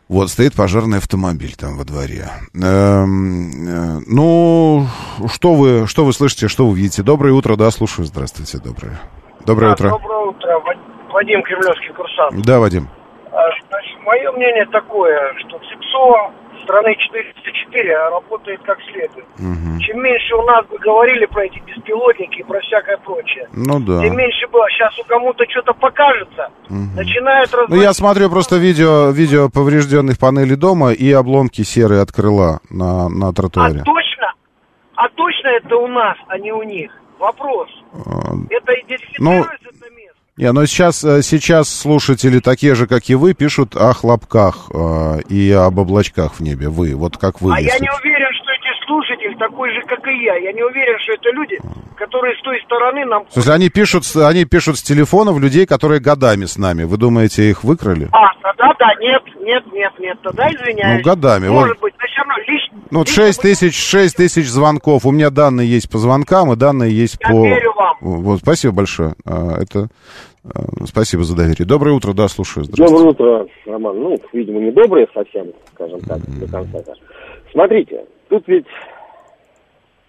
Вот, стоит пожарный автомобиль там во дворе. Эм, ну, что вы, что вы слышите, что вы видите? Доброе утро, да, слушаю. Здравствуйте, доброе. Доброе да, утро. Доброе утро. Вадим Кремлевский курсант. Да, Вадим. А, значит, мое мнение такое, что ЦИПСО страны 404 работает как следует. Угу. Чем меньше у нас бы говорили про эти беспилотники и про всякое прочее, ну, да. тем меньше было. Сейчас у кому-то что-то покажется, угу. начинают разводить... Ну, я смотрю просто видео, видео поврежденных панелей дома и обломки серые от крыла на, на тротуаре. А точно? А точно это у нас, а не у них? Вопрос. А, это идентифицируется ну? Не, но сейчас, э, сейчас слушатели такие же, как и вы, пишут о хлопках э, и об облачках в небе. Вы, вот как вы. А если... я не уверен, что эти слушатели такой же, как и я. Я не уверен, что это люди, которые с той стороны нам... В смысле, они пишут, они пишут с телефонов людей, которые годами с нами. Вы думаете, их выкрали? А, тогда да, нет, нет, нет, нет, тогда извиняюсь. Ну, годами. Может вот... быть, равно лично... Ну, 6 тысяч, 6 тысяч звонков. У меня данные есть по звонкам, и данные есть Я по... верю вам. Вот, спасибо большое. А, это... А, спасибо за доверие. Доброе утро, да, слушаю. Доброе утро, Роман. Ну, видимо, не доброе совсем, скажем так, mm-hmm. до конца. Смотрите, тут ведь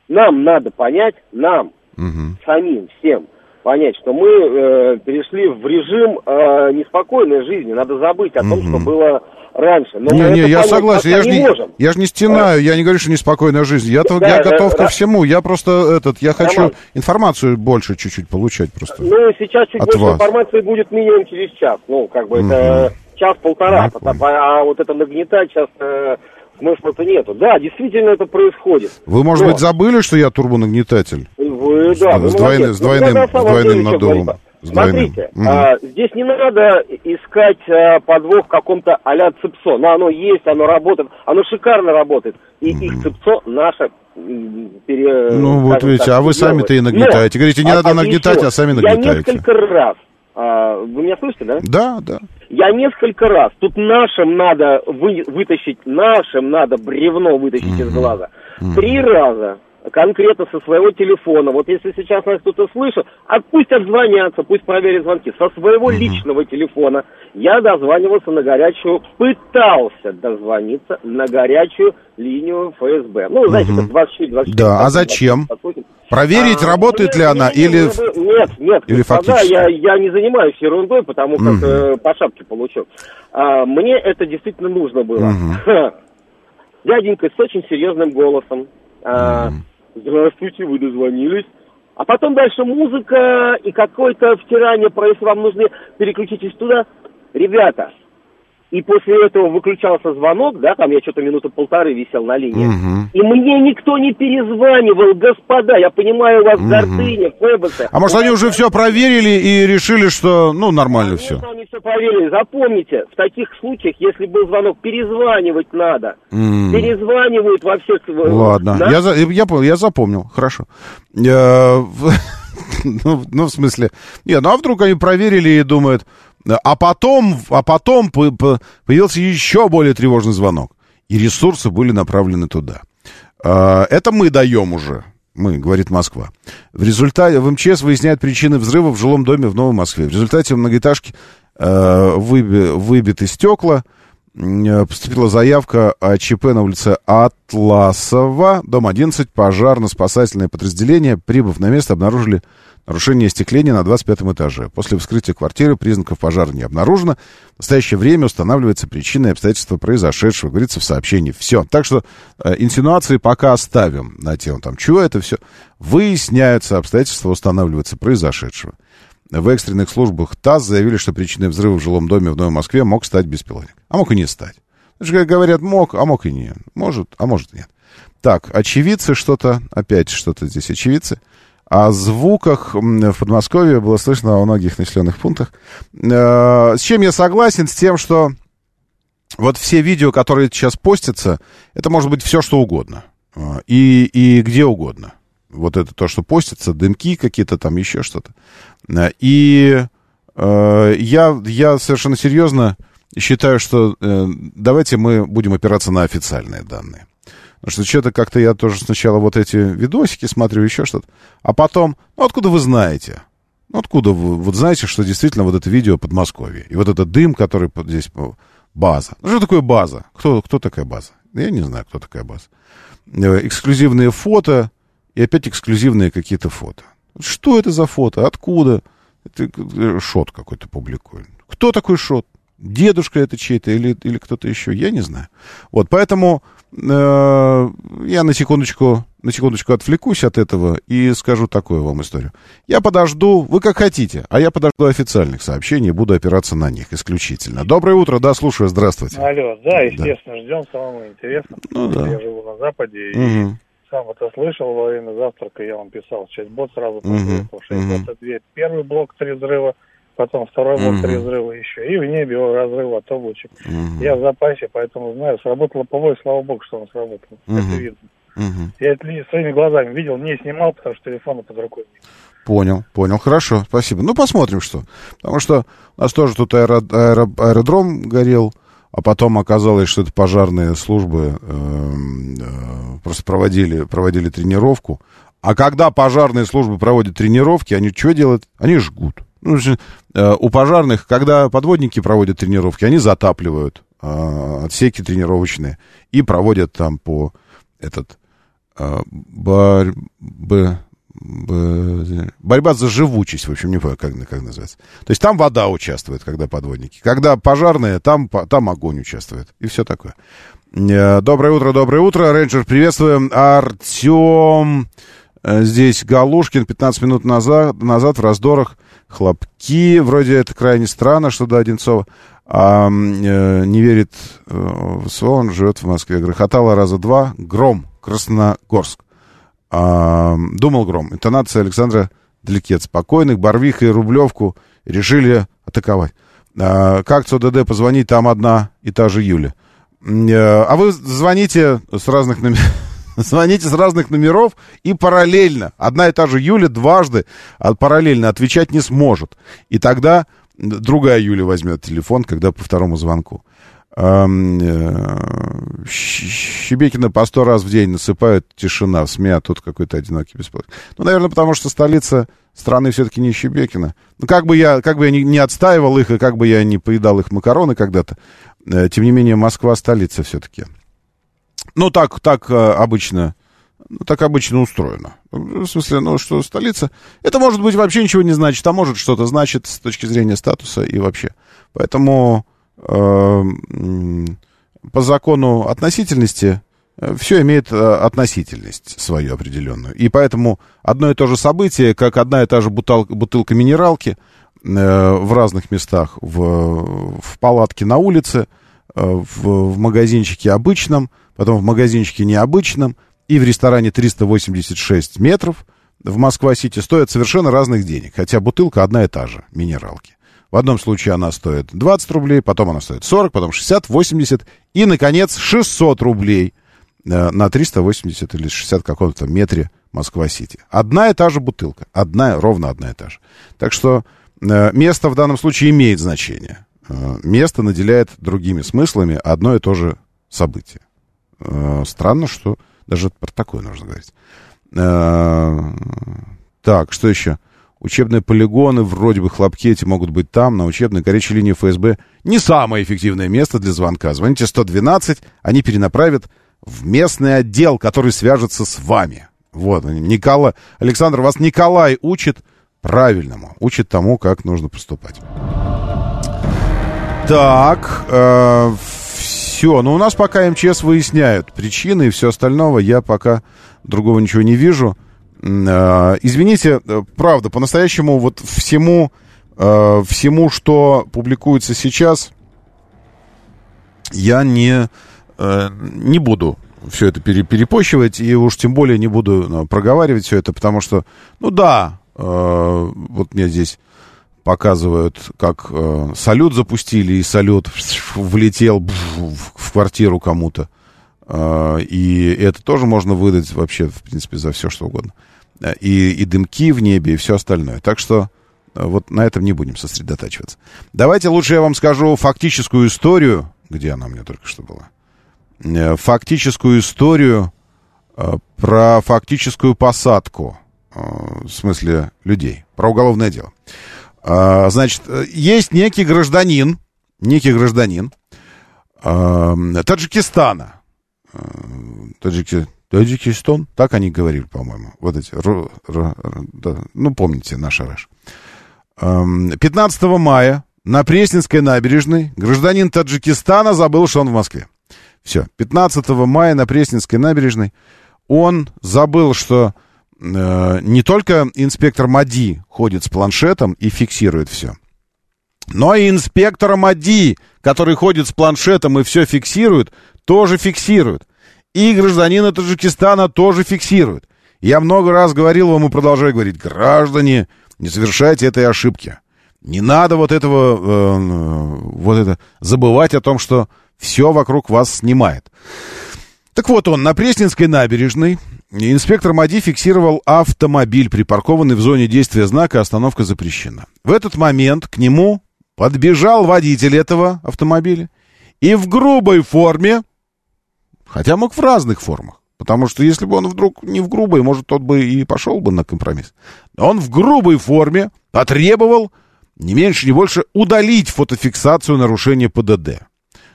нам надо понять, нам, угу. самим, всем, понять, что мы э, перешли в режим э, неспокойной жизни. Надо забыть о том, угу. что было раньше. Но не, не, я согласен, я же не, можем. я же не стенаю, а? я не говорю, что неспокойная жизнь. Я, да, я готов да, ко всему. Я просто этот, я хочу Роман. информацию больше чуть-чуть получать просто. Ну, сейчас чуть больше вас. информации будет минимум через час. Ну, как бы угу. это час-полтора. Ну, а, а вот это нагнетать сейчас э, смысла-то нету. Да, действительно это происходит. Вы, может Но... быть, забыли, что я турбонагнетатель? Вы, да. С, с, двойным, с двойным, с двойным наддувом. Двойным. Смотрите, Мгм. а, здесь не надо искать а, подвох в каком-то а-ля ЦИПСО. Но оно есть, оно работает, оно шикарно работает. И их ЦИПСО наше пере- Ну, вот видите, так, а вы сами-то и нагнетаете. Но, Говорите, не а- надо а нагнетать, еще, а сами Я нагнетаете. несколько раз, а, вы меня слышите, да? Да, да. Я несколько раз, тут нашим надо вы- вытащить, нашим надо бревно вытащить из глаза. Три раза конкретно со своего телефона. Вот если сейчас нас кто-то слышит, а пусть отзвонятся, пусть проверят звонки. Со своего личного телефона я дозванивался на горячую, пытался дозвониться на горячую линию ФСБ. Ну, знаете, как 24 24 Да, а зачем? Проверить, а, работает мне- ли она или... Нет, нет, или господа, я, я не занимаюсь ерундой, потому как Мгм. э, по шапке получил. А, мне это действительно нужно было. Мгм. Дяденька с очень серьезным голосом. А, Здравствуйте, вы дозвонились. А потом дальше музыка и какое-то втирание про вам нужны, переключитесь туда. Ребята, и после этого выключался звонок, да, там я что-то минуты полторы висел на линии. Мгм. И мне никто не перезванивал, господа, я понимаю, у вас Мгм. гордыня, фэбосы. А может, они уже все проверили и решили, что, ну, нормально все? Конечно, они все проверили. Запомните, в таких случаях, если был звонок, перезванивать надо. Перезванивают во всех... э, Ладно, да? я, за- я, я запомнил, хорошо. В- Ну, ну, в смысле... Не, ну а вдруг они проверили и думают... А потом, а потом по- по- появился еще более тревожный звонок. И ресурсы были направлены туда. Э, Это мы даем уже. Мы, говорит Москва. В результате в МЧС выясняют причины взрыва в жилом доме в Новой Москве. В результате в многоэтажке э, выби- выбиты стекла. Э, Поступила заявка о ЧП на улице Атласова, дом 11, пожарно-спасательное подразделение. Прибыв на место, обнаружили нарушение остекления на 25 этаже. После вскрытия квартиры признаков пожара не обнаружено. В настоящее время устанавливается причина и обстоятельства произошедшего, говорится в сообщении. Все. Так что э, инсинуации пока оставим на тему, там, чего это все. Выясняются обстоятельства, устанавливается произошедшего. В экстренных службах ТАСС заявили, что причиной взрыва в жилом доме в Новой Москве мог стать беспилотник. А мог и не стать. Значит, как говорят, мог, а мог и не. Может, а может нет. Так, очевидцы что-то, опять что-то здесь очевидцы. О звуках в Подмосковье было слышно во многих населенных пунктах. Э, С чем я согласен? С тем, что вот все видео, которые сейчас постятся, это может быть все, что угодно. Э, И, и где угодно. Вот это то, что постится, дымки какие-то там, еще что-то. Э, И э, я, я совершенно серьезно считаю, что э, давайте мы будем опираться на официальные данные. Потому что что-то как-то я тоже сначала вот эти видосики смотрю, еще что-то. А потом, ну откуда вы знаете? Ну откуда вы вот знаете, что действительно вот это видео Подмосковье? И вот этот дым, который здесь ну, база. Ну что такое база? Кто, кто такая база? Я не знаю, кто такая база. Э, Эксклюзивные фото и опять эксклюзивные какие-то фото. Что это за фото? Откуда? Это э, шот какой-то публикует. Кто такой шот? Дедушка это чей-то или, или кто-то еще? Я не знаю. Вот, поэтому э, я на секундочку, на секундочку отвлекусь от этого и скажу такую вам историю. Я подожду, вы как хотите, а я подожду официальных сообщений и буду опираться на них исключительно. Доброе утро, да, слушаю, здравствуйте. Алло, да, естественно, ждем, самому интересно. Ну да. Я живу на Западе и Мгм. Сам это слышал во время завтрака, я вам писал в чат-бот сразу после Мгм. 6.22. Первый блок три взрыва, потом второй блок три взрыва еще. И в небе разрыв от облачек. Я в запасе, поэтому знаю, сработало ПВО, и слава богу, что он сработал. Это видно. Я это своими глазами видел, не снимал, потому что телефона под рукой нет. Понял, понял, хорошо, спасибо. Ну, посмотрим, что. Потому что у нас тоже тут аэро- аэро- аэродром горел, а потом оказалось, что это пожарные службы эм, э, просто проводили, проводили тренировку. А когда пожарные службы проводят тренировки, они что делают? Они жгут. Ну, э, у пожарных, когда подводники проводят тренировки, они затапливают э, отсеки тренировочные и проводят там по этот э, борь- б- б- борьба за живучесть, в общем, не помню, как, как называется. То есть там вода участвует, когда подводники. Когда пожарные, там, там огонь участвует. И все такое. Э, Доброе утро, доброе утро. Рейнджер, приветствуем. Артем э, здесь Галушкин 15 минут назад, назад в раздорах хлопки. Вроде это крайне странно, что до Одинцова. А, э, не верит э, в СО, он живет в Москве. Грохотало раза два. Гром, Красногорск. Думал гром. Интонация Александра далеки от спокойных, Барвиха и Рублевку решили атаковать. А, как ЦОДД позвонить, там одна и та же Юля. Э, а вы звоните с разных номеров. Звоните с разных номеров и параллельно. Одна и та же Юля дважды а параллельно отвечать не сможет. И тогда другая Юля возьмет телефон, когда по второму звонку. Э, Щебекина по сто раз в день насыпают тишина в СМИ, а тут какой-то одинокий бесплатный. Ну, наверное, потому что столица страны все-таки не Щебекина. Ну, как бы я, как бы я не, не отстаивал их, и как бы я не поедал их макароны когда-то, э, тем не менее, Москва столица все-таки. Ну, так, так э, обычно, ну, так обычно устроено. В смысле, ну, что столица, это может быть вообще ничего не значит, а может что-то значит с точки зрения статуса и вообще. Поэтому по закону относительности э, все имеет э, относительность свою определенную. И поэтому одно и то же событие, как одна и та же бутылка, бутылка минералки э, в разных местах, в, в палатке на улице, в, в магазинчике обычном, потом в магазинчике необычном и в ресторане 386 метров в Москва-Сити стоят совершенно разных денег, хотя бутылка одна и та же, минералки. В одном случае она стоит 20 рублей, потом она стоит 40, потом 60, 80 и, наконец, 600 рублей э, на 380 или 60 каком-то метре Москва-Сити. Одна и та же бутылка. Одна, ровно одна и та же. Так что э, место в данном случае имеет значение. Э, место наделяет другими смыслами одно и то же событие. Странно, что даже про такое нужно говорить. Так, что еще? Учебные полигоны, вроде бы хлопки эти могут быть там, на учебной горячей линии ФСБ. Не самое эффективное место для звонка. Звоните 112, они перенаправят в местный отдел, который свяжется с вами. Вот, Никола... Александр, вас Николай учит правильному, учит тому, как нужно поступать. Так, э, все. Ну, у нас пока МЧС выясняют причины и все остального. Я пока другого ничего не вижу. Э, извините, э, правда, по-настоящему вот всему, э, всему, что публикуется сейчас, я не, не буду все это перепощивать, и уж тем более не буду проговаривать все это, потому что, ну да, вот мне здесь показывают, как салют запустили, и салют влетел в квартиру кому-то. И это тоже можно выдать вообще, в принципе, за все, что угодно и, и дымки в небе, и все остальное. Так что э, вот на этом не будем сосредотачиваться. Давайте лучше я вам скажу фактическую историю, где она у меня только что была, э, фактическую историю э, про фактическую посадку, в смысле людей, про уголовное дело. Значит, есть некий гражданин, некий гражданин Таджикистана, Таджики, Таджикистан, так они говорили, по-моему. Вот эти, р, р, р, да, ну, помните, наш Араш. 15 мая на Пресненской набережной гражданин Таджикистана забыл, что он в Москве. Все, 15 мая на Пресненской набережной он забыл, что э, не только инспектор МАДИ ходит с планшетом и фиксирует все, но и инспектор МАДИ, который ходит с планшетом и все фиксирует, тоже фиксирует. И гражданина Таджикистана тоже фиксируют. Я много раз говорил вам и продолжаю говорить, граждане, не совершайте этой ошибки. Не надо вот этого, э, вот это, забывать о том, что все вокруг вас снимает. Так вот он, на Пресненской набережной инспектор МАДИ фиксировал автомобиль, припаркованный в зоне действия знака «Остановка запрещена». В этот момент к нему подбежал водитель этого автомобиля и в грубой форме Хотя мог в разных формах. Потому что если бы он вдруг не в грубой, может, тот бы и пошел бы на компромисс. Он в грубой форме потребовал, не меньше, не больше, удалить фотофиксацию нарушения ПДД.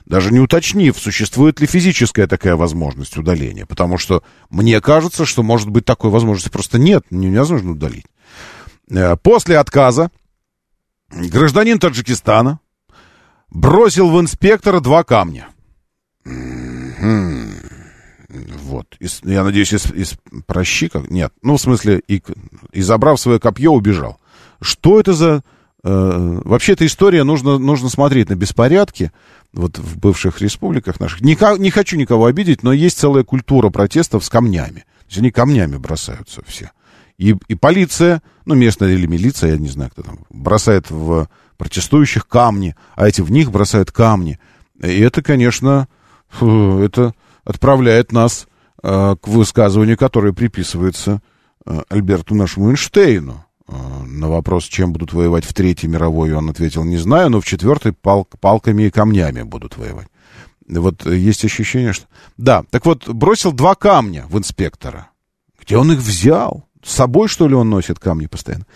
Даже не уточнив, существует ли физическая такая возможность удаления. Потому что мне кажется, что, может быть, такой возможности просто нет. Невозможно удалить. Э, после отказа гражданин Таджикистана бросил в инспектора два камня. Вот. Из, я надеюсь, из, из прощи как? Нет. Ну, в смысле, и, и забрав свое копье, убежал. Что это за... Э, вообще, эта история, нужно, нужно смотреть на беспорядки вот в бывших республиках наших. Не, не хочу никого обидеть, но есть целая культура протестов с камнями. То есть они камнями бросаются все. И, и полиция, ну, местная или милиция, я не знаю, кто там, бросает в протестующих камни, а эти в них бросают камни. И это, конечно, фу, это отправляет нас э, к высказыванию, которое приписывается э, Альберту нашему Эйнштейну. Э, на вопрос, чем будут воевать в Третьей мировой, он ответил, не знаю, но в Четвертой пал, палками и камнями будут воевать. Вот есть ощущение, что... Да, так вот, бросил два камня в инспектора. Где он их взял? С собой, что ли, он носит камни постоянно?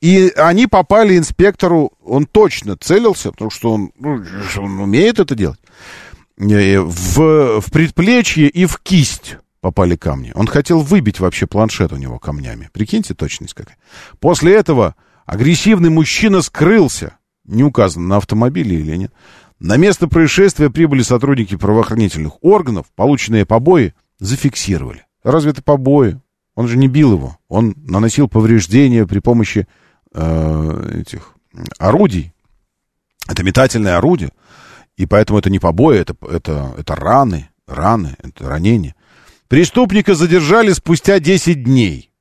И они попали инспектору, он точно целился, потому что он, ну, он умеет это делать, в, в предплечье и в кисть попали камни. Он хотел выбить вообще планшет у него камнями. Прикиньте, точность какая. После этого агрессивный мужчина скрылся. Не указано, на автомобиле или нет. На место происшествия прибыли сотрудники правоохранительных органов. Полученные побои зафиксировали. Разве это побои? Он же не бил его. Он наносил повреждения при помощи э, этих орудий. Это метательное орудие. И поэтому это не побои, это, это, это раны, раны, это ранения. Преступника задержали спустя 10 дней,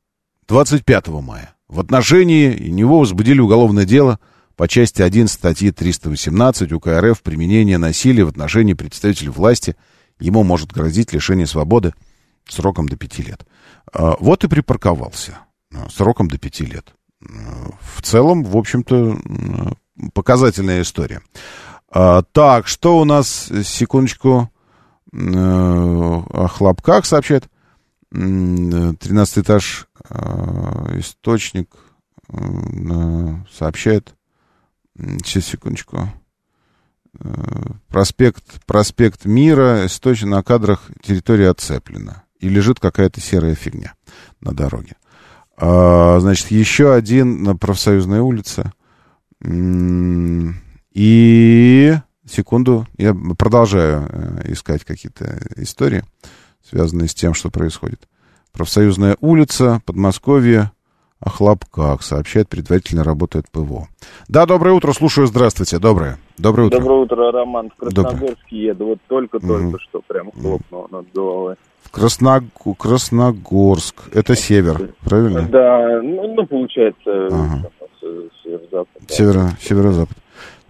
25 мая. В отношении него возбудили уголовное дело по части 1 статьи 318 УК РФ «Применение насилия в отношении представителей власти». Ему может грозить лишение свободы сроком до 5 лет. А, вот и припарковался сроком до 5 лет в целом, в общем-то, показательная история. А, так, что у нас, секундочку, э, о хлопках сообщает. 13 этаж, э, источник э, сообщает. Сейчас, секундочку. Проспект, проспект Мира, источник на кадрах территория оцеплена. И лежит какая-то серая фигня на дороге. А, значит, еще один на профсоюзной улице. И секунду, я продолжаю э, искать какие-то истории, связанные с тем, что происходит. Профсоюзная улица, Подмосковье, о хлопках, сообщает, предварительно работает ПВО. Да, доброе утро, слушаю, здравствуйте, доброе. Доброе утро. Доброе утро, Роман. В Красногорске доброе. еду, вот только-только угу. что прям хлопнуло над головой. Красно... Красногорск. Это север, правильно? Да, ну, ну получается, ага. северо-запад. Северо, северо-запад.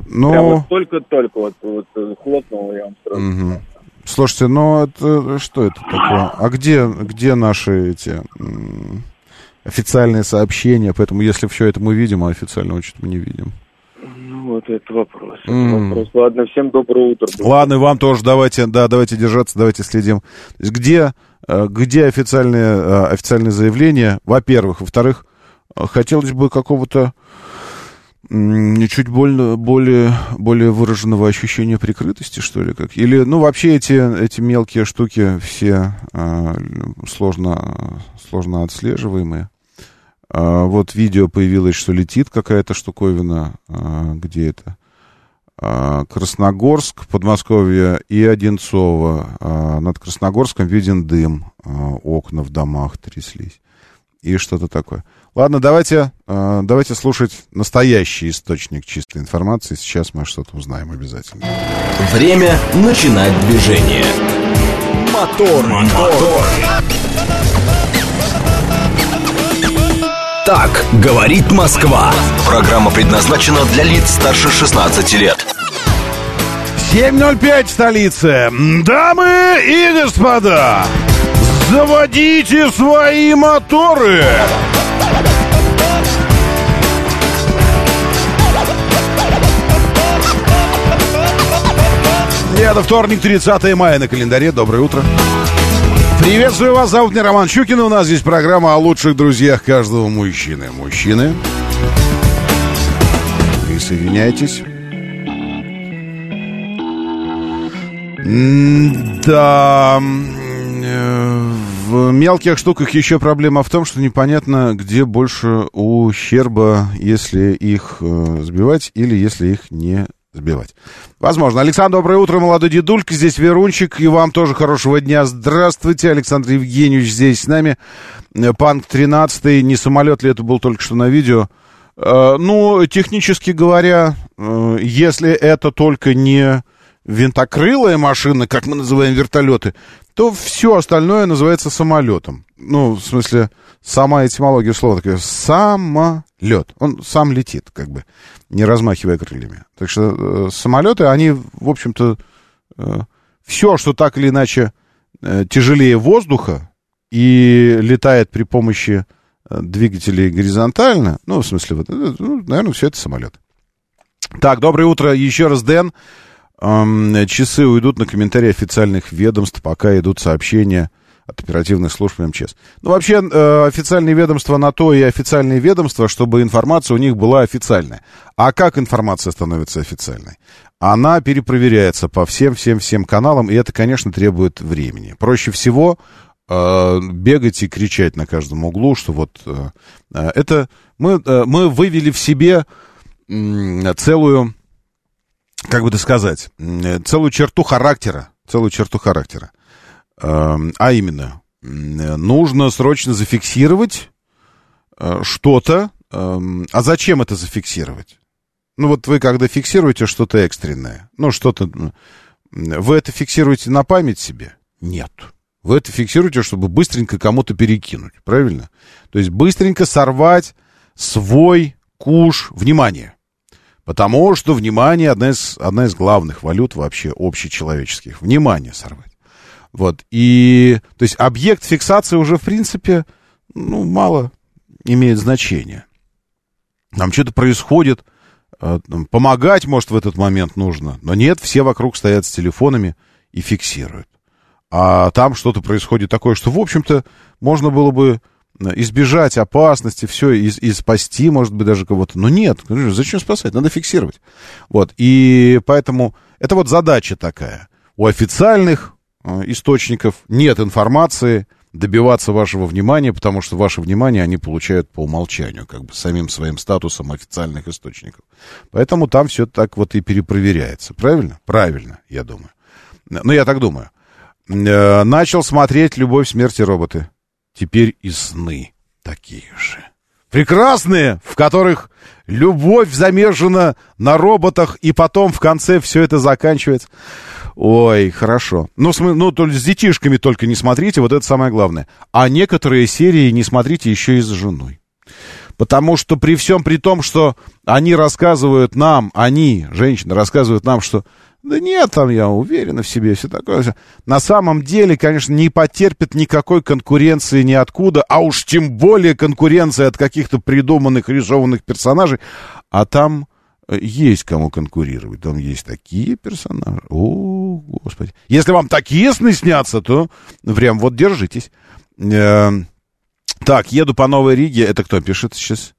Ну... Прям вот только-только вот, вот хлопнул, я вам сразу угу. Слушайте, ну это что это такое? А где, где наши эти официальные сообщения? Поэтому если все это мы видим, а официального что-то мы не видим вот это вопрос. Mm. вопрос. Ладно, всем доброе утро. Ладно, и вам тоже давайте, да, давайте держаться, давайте следим. Где, э, где официальные, э, официальные заявления, во-первых. Во-вторых, э, хотелось бы какого-то чуть более, более, более выраженного ощущения прикрытости, что ли, как? Или, ну, вообще эти, эти мелкие штуки все э, сложно, сложно отслеживаемые. А, вот видео появилось, что летит какая-то штуковина. А, где это? А, Красногорск, Подмосковье и Одинцово. А, над Красногорском виден дым. А, окна в домах тряслись. И что-то такое. Ладно, давайте, а, давайте слушать настоящий источник чистой информации. Сейчас мы что-то узнаем обязательно. Время начинать движение. Мотор, мотор. мотор. Так говорит Москва. Программа предназначена для лиц старше 16 лет. 7.05 в столице. Дамы и господа, заводите свои моторы. Это вторник, 30 мая на календаре. Доброе утро. Приветствую вас, зовут меня Роман Щукин. У нас здесь программа о лучших друзьях каждого мужчины. Мужчины, присоединяйтесь. Да, э, в мелких штуках еще проблема в том, что непонятно, где больше ущерба, если их э, сбивать или если их не сбивать. Возможно. Александр, доброе утро, молодой дедулька. Здесь Верунчик. И вам тоже хорошего дня. Здравствуйте. Александр Евгеньевич здесь с нами. Панк 13 Не самолет ли это был только что на видео? Э, ну, технически говоря, э, если это только не винтокрылая машина, как мы называем вертолеты, то все остальное называется самолетом. Ну, в смысле, сама этимология слова такая самолет. Он сам летит, как бы, не размахивая крыльями. Так что э, самолеты, они, в общем-то, э, все, что так или иначе э, тяжелее воздуха и летает при помощи э, двигателей горизонтально, ну, в смысле, вот, э, ну, наверное, все это самолет. Так, доброе утро еще раз, Дэн. Эм, часы уйдут на комментарии официальных ведомств, пока идут сообщения от оперативных служб МЧС. Ну, вообще, э, официальные ведомства на то и официальные ведомства, чтобы информация у них была официальная. А как информация становится официальной? Она перепроверяется по всем-всем-всем каналам, и это, конечно, требует времени. Проще всего э, бегать и кричать на каждом углу, что вот э, э это... Мы, мы вывели в себе целую, как бы это сказать, целую черту характера, целую черту характера. Эм, а именно, нужно срочно зафиксировать э, что-то. Эм, а зачем это зафиксировать? Ну вот вы когда фиксируете что-то экстренное, ну что-то... Вы это фиксируете на память себе? Нет. Вы это фиксируете, чтобы быстренько кому-то перекинуть, правильно? То есть быстренько сорвать свой куш внимания. Потому что внимание одна из, одна из главных валют вообще общечеловеческих. Внимание сорвать. Вот, и, то есть, объект фиксации уже, в принципе, ну, мало имеет значения. Там что-то происходит, э, помогать, может, в этот момент нужно, но нет, все вокруг стоят с телефонами и фиксируют. А там что-то происходит такое, что, в общем-то, можно было бы э, избежать опасности, все, и, и спасти, может быть, даже кого-то. Но нет, зачем спасать? Надо фиксировать. Вот, и поэтому это вот задача такая. У официальных источников, нет информации, добиваться вашего внимания, потому что ваше внимание они получают по умолчанию, как бы самим своим статусом официальных источников. Поэтому там все так вот и перепроверяется. Правильно? Правильно, я думаю. Ну, я так думаю. Э, начал смотреть «Любовь, смерти роботы». Теперь и сны такие же. Прекрасные, в которых любовь замешана на роботах, и потом в конце все это заканчивается. Ой, хорошо. Ну, см... ну то с детишками только не смотрите, вот это самое главное. А некоторые серии не смотрите еще и с женой. Потому что при всем при том, что они рассказывают нам, они, женщины, рассказывают нам, что да нет, там я уверена в себе, все такое. На самом деле, конечно, не потерпит никакой конкуренции ниоткуда, а уж тем более конкуренции от каких-то придуманных, рисованных персонажей. А там есть кому конкурировать. Там есть такие персонажи. О, господи. Если вам такие сны снятся, то прям вот держитесь. Э, так, еду по Новой Риге. Это кто пишет сейчас?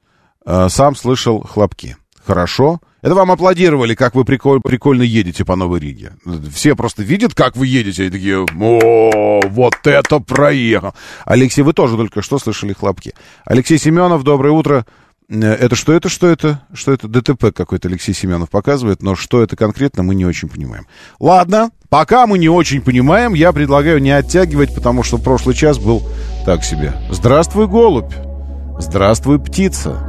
Э, сам слышал хлопки. Хорошо. Это вам аплодировали, как вы приколь, прикольно едете по Новой Риге. Все просто видят, как вы едете, и такие, о, вот это проехал. Алексей, вы тоже только что слышали хлопки. Алексей Семенов, доброе утро. Э, это что это, что это? Что это? ДТП какой-то Алексей Семенов показывает, но что это конкретно, мы не очень понимаем. Ладно, пока мы не очень понимаем, я предлагаю не оттягивать, потому что прошлый час был так себе. Здравствуй, голубь! Здравствуй, птица!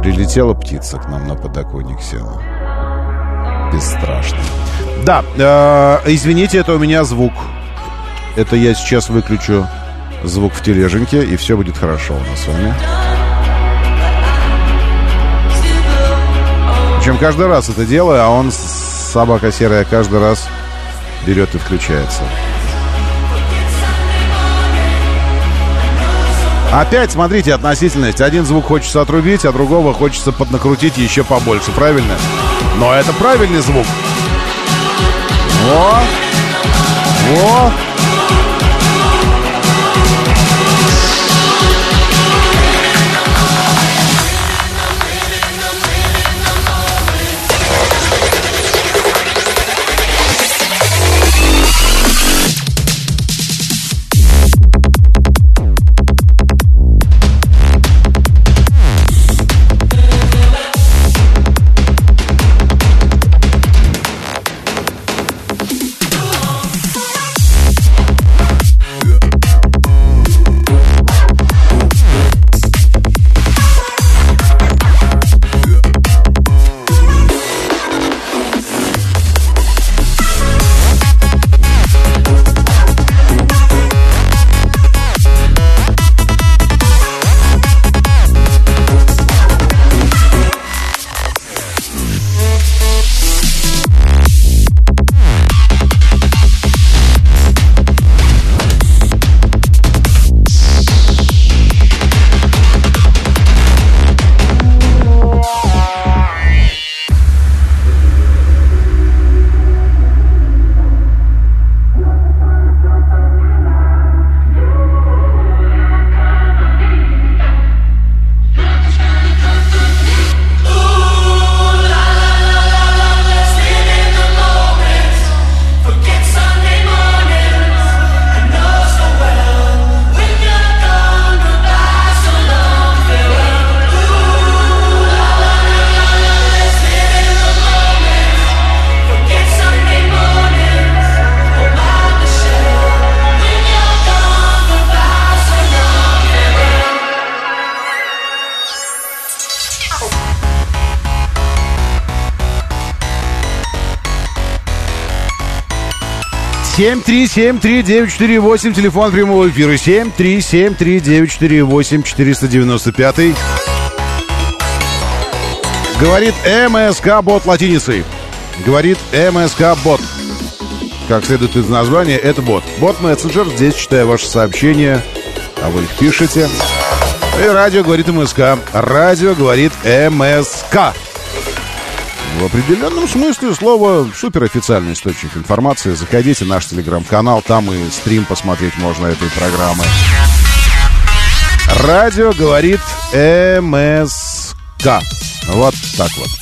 Прилетела птица к нам на подоконник села. Бесстрашно. Да, э, извините, это у меня звук. Это я сейчас выключу звук в тележеньке, и все будет хорошо у нас с вами. Причем каждый раз это делаю, а он, собака серая, каждый раз берет и включается. Опять, смотрите, относительность. Один звук хочется отрубить, а другого хочется поднакрутить еще побольше, правильно? Но это правильный звук. Во! Во! 7373948, телефон прямого эфира. 7373948, 495. Говорит МСК Бот латиницей. Говорит МСК Бот. Как следует из названия, это бот. Бот мессенджер. Здесь читаю ваши сообщения, а вы их пишете. И радио говорит МСК. Радио говорит МСК. В определенном смысле слова суперофициальный источник информации. Заходите в наш телеграм-канал, там и стрим посмотреть можно этой программы. Радио говорит МСК. Вот так вот.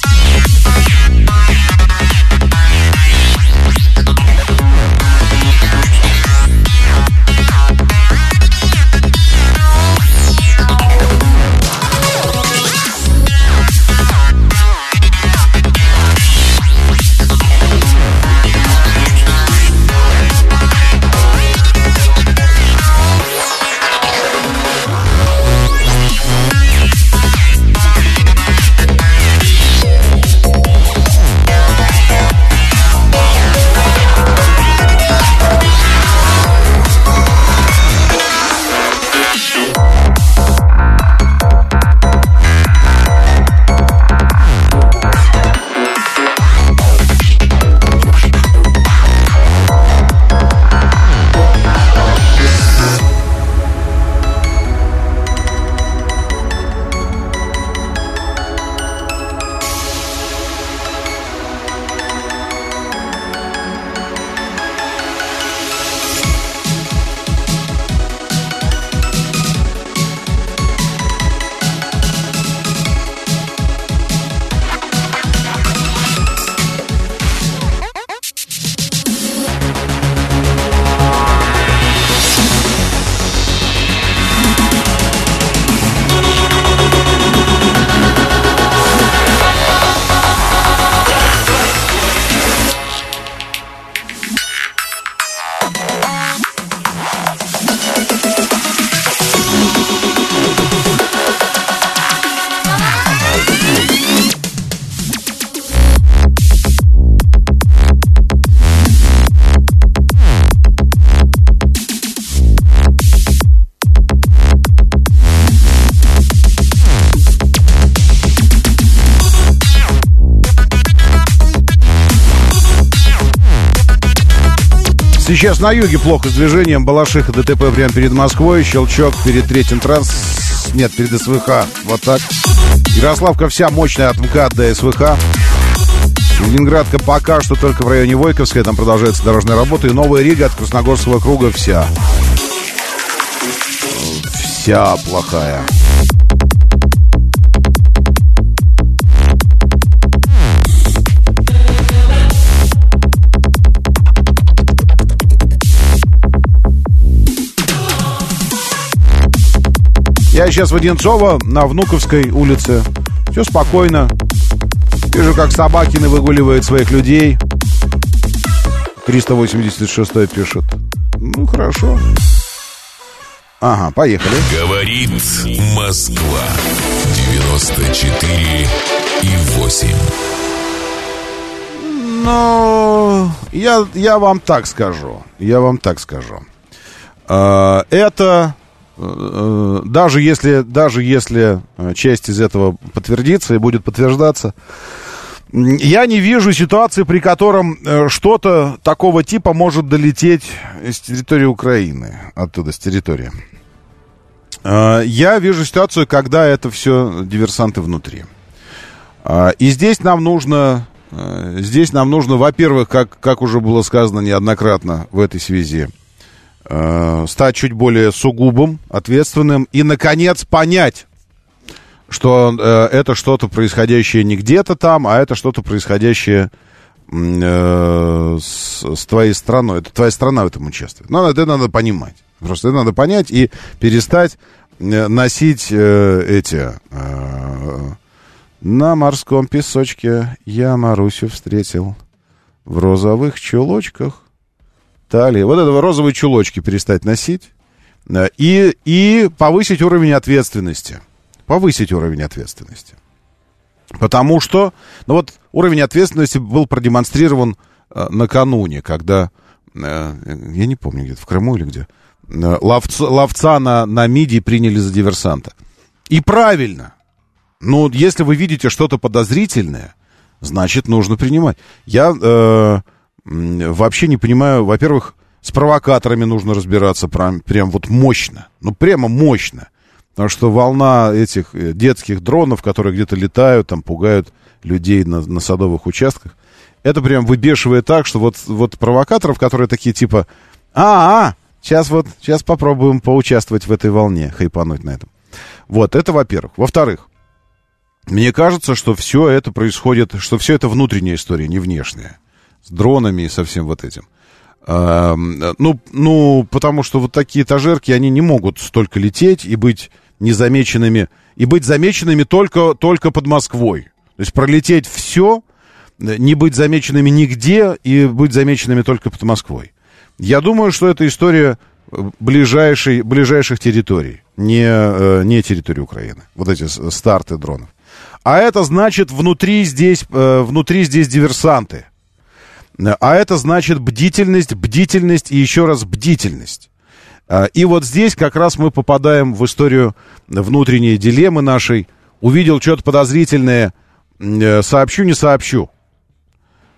Сейчас на юге плохо с движением. Балашиха, ДТП прямо перед Москвой. Щелчок перед третьим транс... Нет, перед СВХ. Вот так. Ярославка вся мощная от МКАД до СВХ. Ленинградка пока что только в районе Войковской. Там продолжается дорожная работа. И Новая Рига от Красногорского круга вся. Вся плохая. Я сейчас в Одинцово на Внуковской улице. Все спокойно. Вижу, как Собакины выгуливают своих людей. 386 пишет. Ну, хорошо. Ага, поехали. Говорит Москва. 94 и 8. Но я, я вам так скажу. Я вам так скажу. А, это даже если, даже если э, часть из этого подтвердится и будет подтверждаться, я не вижу ситуации, при котором э, что-то такого типа может долететь с территории Украины, оттуда, с территории. Я вижу ситуацию, когда это все диверсанты внутри. И здесь нам нужно, здесь нам нужно, во-первых, как, как уже было сказано неоднократно в этой связи, э, стать чуть более сугубым, ответственным и, наконец, понять, что э, это что-то происходящее не где-то там, а это что-то происходящее э, с, с твоей страной. Это твоя страна в этом участвует. Но это надо понимать. Просто это надо понять и перестать э, носить э, эти... Э, на морском песочке я Марусю встретил в розовых чулочках талии. Вот этого розовые чулочки перестать носить. Э, и, и повысить уровень ответственности. Повысить уровень ответственности. Потому что, ну вот, уровень ответственности был продемонстрирован э, накануне, когда я не помню, где-то в Крыму или где, ловца, ловца на, на мидии приняли за диверсанта. И правильно. Но если вы видите что-то подозрительное, значит, нужно принимать. Я э, вообще не понимаю, во-первых, с провокаторами нужно разбираться прям, прям вот мощно. Ну, прямо мощно. Потому что волна этих э, детских дронов, которые где-то летают, там пугают людей на, на садовых участках, это прям выбешивает так, что вот, вот провокаторов, которые такие типа, а, а, сейчас вот, сейчас попробуем поучаствовать в этой волне, хайпануть на этом. Вот, это во-первых. Во-вторых, мне кажется, что все это происходит, что все это внутренняя история, не внешняя. С дронами и со всем вот этим. А, ну, ну, потому что вот такие этажерки, они не могут столько лететь и быть незамеченными, и быть замеченными только, только под Москвой. То есть пролететь все, не быть замеченными нигде и быть замеченными только под Москвой. Я думаю, что это история ближайшей, ближайших территорий, не, э, не территории Украины. Вот эти старты дронов. А это значит внутри здесь, э, внутри здесь диверсанты. А это значит бдительность, бдительность и еще раз бдительность. А, и вот здесь как раз мы попадаем в историю внутренней дилеммы нашей. Увидел что-то подозрительное, э, сообщу, не сообщу.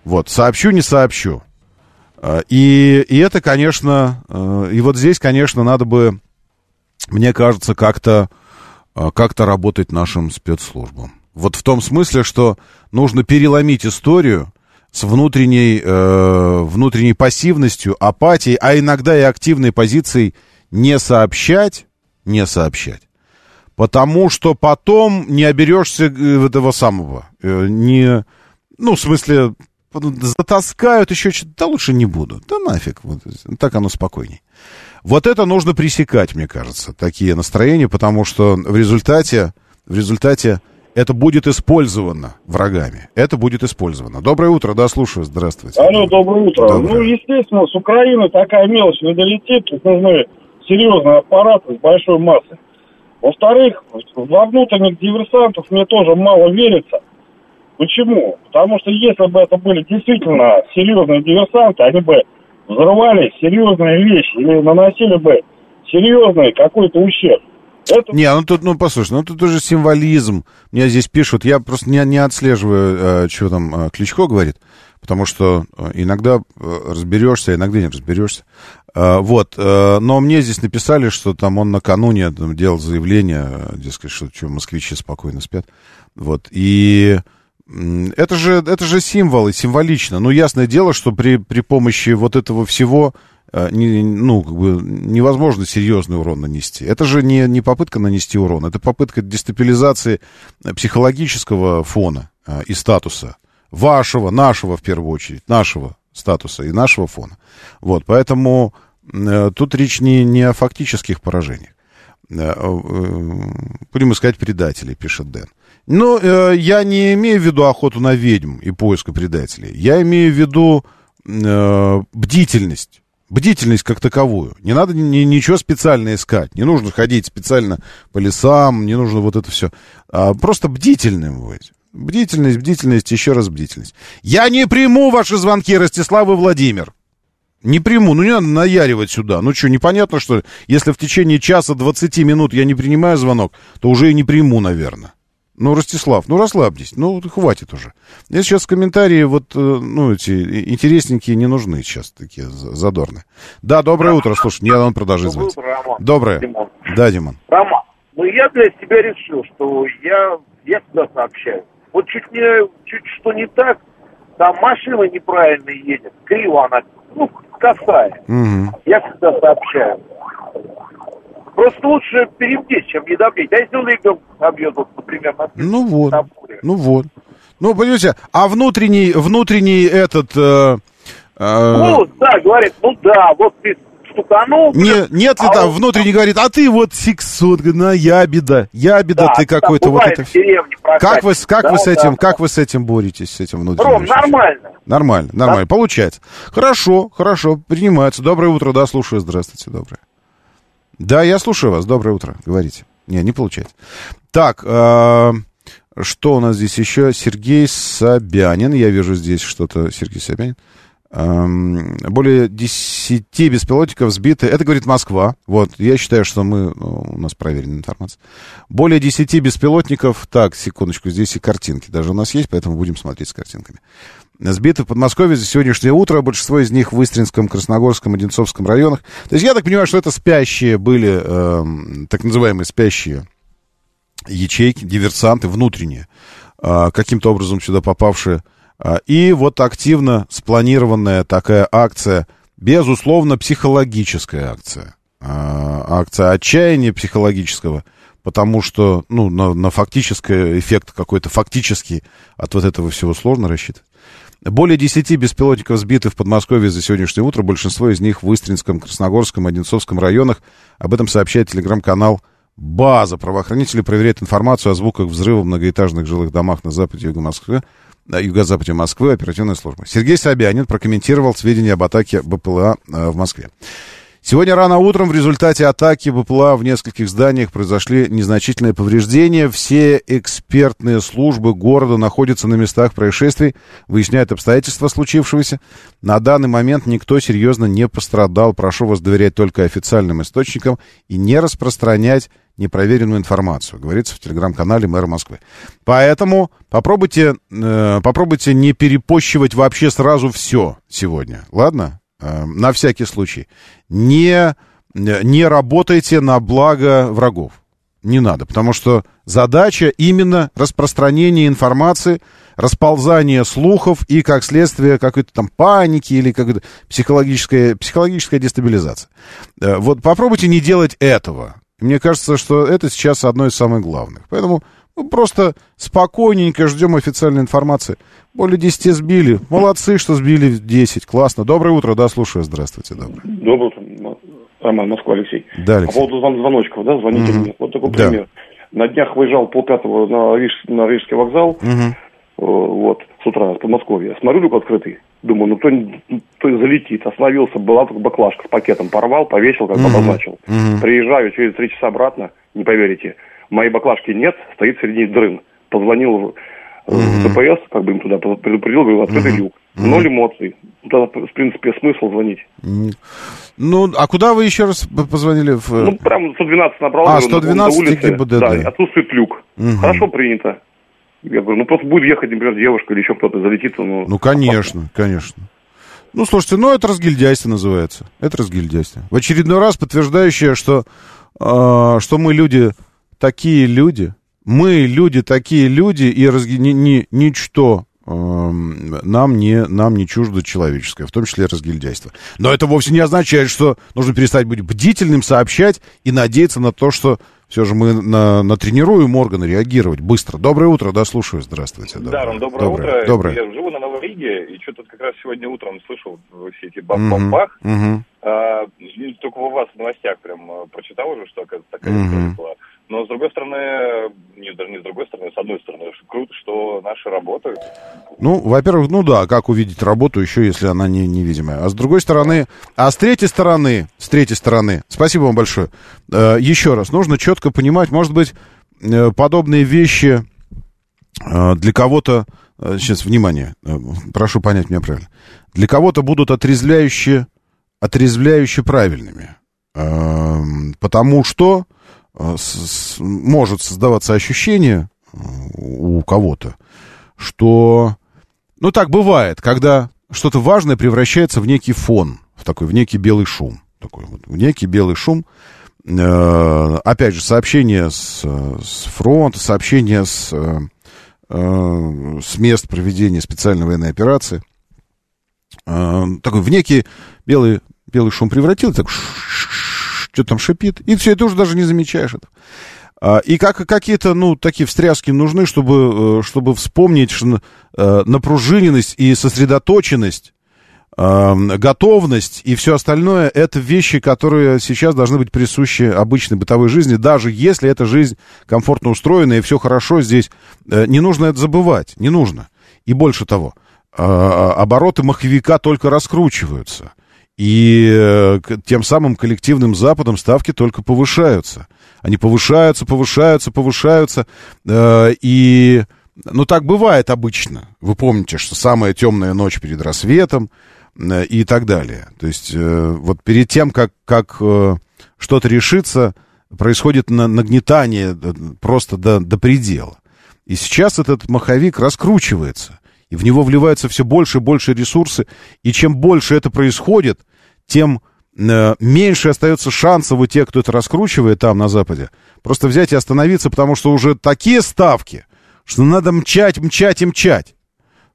Вот, сообщу, не сообщу. А, и, и это, конечно, э, и вот здесь, конечно, надо бы, мне кажется, как-то э, как работать нашим спецслужбам. Вот в том смысле, что нужно переломить историю с внутренней, э, внутренней пассивностью, апатией, а иногда и активной позицией не сообщать, не сообщать. Потому что потом не оберешься э, этого самого. Э, не, ну, в смысле, затаскают еще что-то, да лучше не буду. Да нафиг, вот, так оно спокойней. Вот это нужно пресекать, мне кажется, такие настроения, потому что в результате, в результате это будет использовано врагами. Это будет использовано. Доброе утро, да, слушаю, здравствуйте. Алло, доброе утро. Доброе. Ну, естественно, с Украины такая мелочь не долетит, тут нужны серьезные аппараты с большой массой. Во-вторых, во внутренних диверсантов мне тоже мало верится. Почему? Потому что если бы это были действительно серьезные диверсанты, они бы взрывали серьезные вещи или наносили бы серьезный какой-то ущерб. Это... Не, ну тут, ну послушай, ну тут уже символизм. Мне здесь пишут, я просто не, не отслеживаю, э, что там э, Кличко говорит, потому что э, иногда разберешься, иногда не разберешься. Вот, но мне здесь написали, что там он накануне там, делал заявление, дескать, что, что москвичи спокойно спят. Вот, и это же, это же символ и символично. Ну, ясное дело, что при, при помощи вот этого всего Э, не, ну, как бы невозможно серьезный урон нанести. Это же не, не попытка нанести урон, это попытка дестабилизации психологического фона э, и статуса. Вашего, нашего в первую очередь, нашего статуса и нашего фона. Вот, поэтому э, тут речь не, не о фактических поражениях. Э, э, будем искать предателей, пишет Дэн. Но э, я не имею в виду охоту на ведьм и поиск предателей. Я имею в виду э, бдительность бдительность как таковую. Не надо ни, ничего специально искать. Не нужно ходить специально по лесам, не нужно вот это все. А просто бдительным быть. Бдительность, бдительность, еще раз бдительность. Я не приму ваши звонки, Ростислав и Владимир. Не приму, ну не надо наяривать сюда. Ну что, непонятно, что ли? Если в течение часа 20 минут я не принимаю звонок, то уже и не приму, наверное. Ну, Ростислав, ну расслабьтесь, ну хватит уже. Я сейчас комментарии вот, э, ну, эти интересненькие не нужны сейчас, такие задорные. Да, доброе утро, слушай, не он продолжит звонить. Доброе утро, Роман. Доброе. Димон. Да, Димон. Роман, ну я для себя решил, что я, я всегда сообщаю. Вот чуть, не, чуть что не так, там машина неправильно едет, криво она, ну, косая. Угу. Я всегда сообщаю. Просто лучше перебдеть, чем не добдеть. А если он ребенка набьет, вот, например, на Ну вот, ну вот. Ну, понимаете, а внутренний, внутренний этот... Э, э... Ну, да, говорит, ну да, вот ты стуканул. Не, нет ли а там он... внутренний говорит, а ты вот сексот, на ябеда, ябеда да, ты какой-то вот это. Как вы, как да, вы с этим, да, как да. вы с этим боретесь, с этим внутренним? Ром, нормально. Нормально, нормально, да. получается. Хорошо, хорошо, принимается. Доброе утро, да, слушаю, здравствуйте, доброе. Да, я слушаю вас. Доброе утро. Говорите. Не, не получается. Так, э, что у нас здесь еще? Сергей Собянин. Я вижу здесь что-то. Сергей Собянин. Более 10 беспилотников сбиты. Это говорит Москва. Вот, я считаю, что мы... Ну, у нас проверенная информация. Более 10 беспилотников... Так, секундочку, здесь и картинки даже у нас есть, поэтому будем смотреть с картинками. Сбиты в Подмосковье за сегодняшнее утро. Большинство из них в Истринском, Красногорском, Одинцовском районах. То есть я так понимаю, что это спящие были, э, так называемые спящие ячейки, диверсанты внутренние, э, каким-то образом сюда попавшие а, и вот активно спланированная такая акция, безусловно, психологическая акция. А, акция отчаяния психологического, потому что, ну, на, на фактический эффект какой-то фактический от вот этого всего сложно рассчитывать. Более 10 беспилотников сбиты в Подмосковье за сегодняшнее утро. Большинство из них в Истринском, Красногорском, Одинцовском районах. Об этом сообщает телеграм-канал «База». Правоохранители проверяют информацию о звуках взрыва в многоэтажных жилых домах на западе юга Москвы юго-западе Москвы оперативная служба. Сергей Собянин прокомментировал сведения об атаке БПЛА э, в Москве. Сегодня рано утром в результате атаки БПЛА в нескольких зданиях произошли незначительные повреждения. Все экспертные службы города находятся на местах происшествий, выясняют обстоятельства случившегося. На данный момент никто серьезно не пострадал. Прошу вас доверять только официальным источникам и не распространять непроверенную информацию, говорится в телеграм-канале мэра Москвы. Поэтому попробуйте, э, попробуйте не перепощивать вообще сразу все сегодня, ладно? Э, на всякий случай. Не, не работайте на благо врагов. Не надо, потому что задача именно распространение информации, расползание слухов и, как следствие, какой-то там паники или какая-то психологическая, психологическая дестабилизация. Э, вот попробуйте не делать этого. Мне кажется, что это сейчас одно из самых главных. Поэтому мы просто спокойненько ждем официальной информации. Более 10 сбили. Молодцы, что сбили 10. Классно. Доброе утро. Да, слушаю. Здравствуйте. Доброе. Доброе утро. Роман, Москва, Алексей. Да, Алексей. По поводу звоночков, да, звоните угу. мне. Вот такой да. пример. На днях выезжал полпятого на, Риж, на Рижский вокзал. Угу. Вот, с утра, с Подмосковья. Смотрю, люк открытый. Думаю, ну кто, кто залетит. Остановился, была только баклажка с пакетом. Порвал, повесил, как обозначил. Mm-hmm. Приезжаю через три часа обратно, не поверите. Моей баклажки нет, стоит среди дрын. Позвонил в ДПС, как бы им туда предупредил, говорю, открытый люк. Ноль эмоций. Тогда, в принципе, смысл звонить. Ну, а куда вы еще раз позвонили? В... Ну, прям 112 набрал. А, 112 на улице. ГИБДД. Да, отсутствует люк. Угу. Хорошо принято. Я говорю, ну просто будет ехать, например, девушка или еще кто-то залетит. Ну, ну конечно, опасно. конечно. Ну, слушайте, ну это разгильдяйство называется. Это разгильдяйство. В очередной раз подтверждающее, что, э, что мы люди такие люди. Мы люди такие люди, и разги... ни, ни, ничто э, нам, не, нам не чуждо человеческое, в том числе разгильдяйство. Но это вовсе не означает, что нужно перестать быть бдительным, сообщать и надеяться на то, что все же мы на, натренируем органы реагировать быстро. Доброе утро, да, слушаю. Здравствуйте. Доброе. Доброе, доброе утро. Доброе. Я живу на Новой Риге, и что-то как раз сегодня утром слышал все эти бах-бах-бах. Угу. А, только у вас в новостях прям а, прочитал уже, что такая угу. была. Но с другой стороны, не, даже не с другой стороны, с одной стороны, круто, что наши работают. Ну, во-первых, ну да, как увидеть работу еще, если она не невидимая. А с другой стороны, а с третьей стороны, с третьей стороны, спасибо вам большое. Э, еще раз, нужно четко понимать, может быть, э, подобные вещи э, для кого-то, сейчас, внимание, прошу понять меня правильно, для кого-то будут отрезвляющие, отрезвляющие правильными. Э, потому что Э, может создаваться ощущение э, у кого-то, что, ну так бывает, когда что-то важное превращается в некий фон, в такой, в некий белый шум, такой вот, в некий белый шум. Э, опять же, сообщение с, с фронта, сообщение с, э, с мест проведения специальной военной операции. Такой в некий белый, белый шум превратился, так что там шипит, и все, и ты уже даже не замечаешь это. А, и как, какие-то, ну, такие встряски нужны, чтобы, э, чтобы вспомнить что, э, напружиненность и сосредоточенность, э, готовность и все остальное, это вещи, которые сейчас должны быть присущи обычной бытовой жизни, даже если эта жизнь комфортно устроена и все хорошо здесь, не нужно это забывать, не нужно. И больше того, обороты маховика только раскручиваются. И э, тем самым коллективным Западом ставки только повышаются. Они повышаются, повышаются, повышаются. Э, и, ну, так бывает обычно. Вы помните, что самая темная ночь перед рассветом. э, и так далее. То есть вот перед тем, как, как что-то решится, происходит нагнетание просто до, до предела. И сейчас этот маховик раскручивается, и в него вливаются все больше и больше ресурсы, и чем больше это происходит, тем э, меньше остается шансов у тех, кто это раскручивает там на Западе, просто взять и остановиться, потому что уже такие ставки, что надо мчать, мчать и мчать.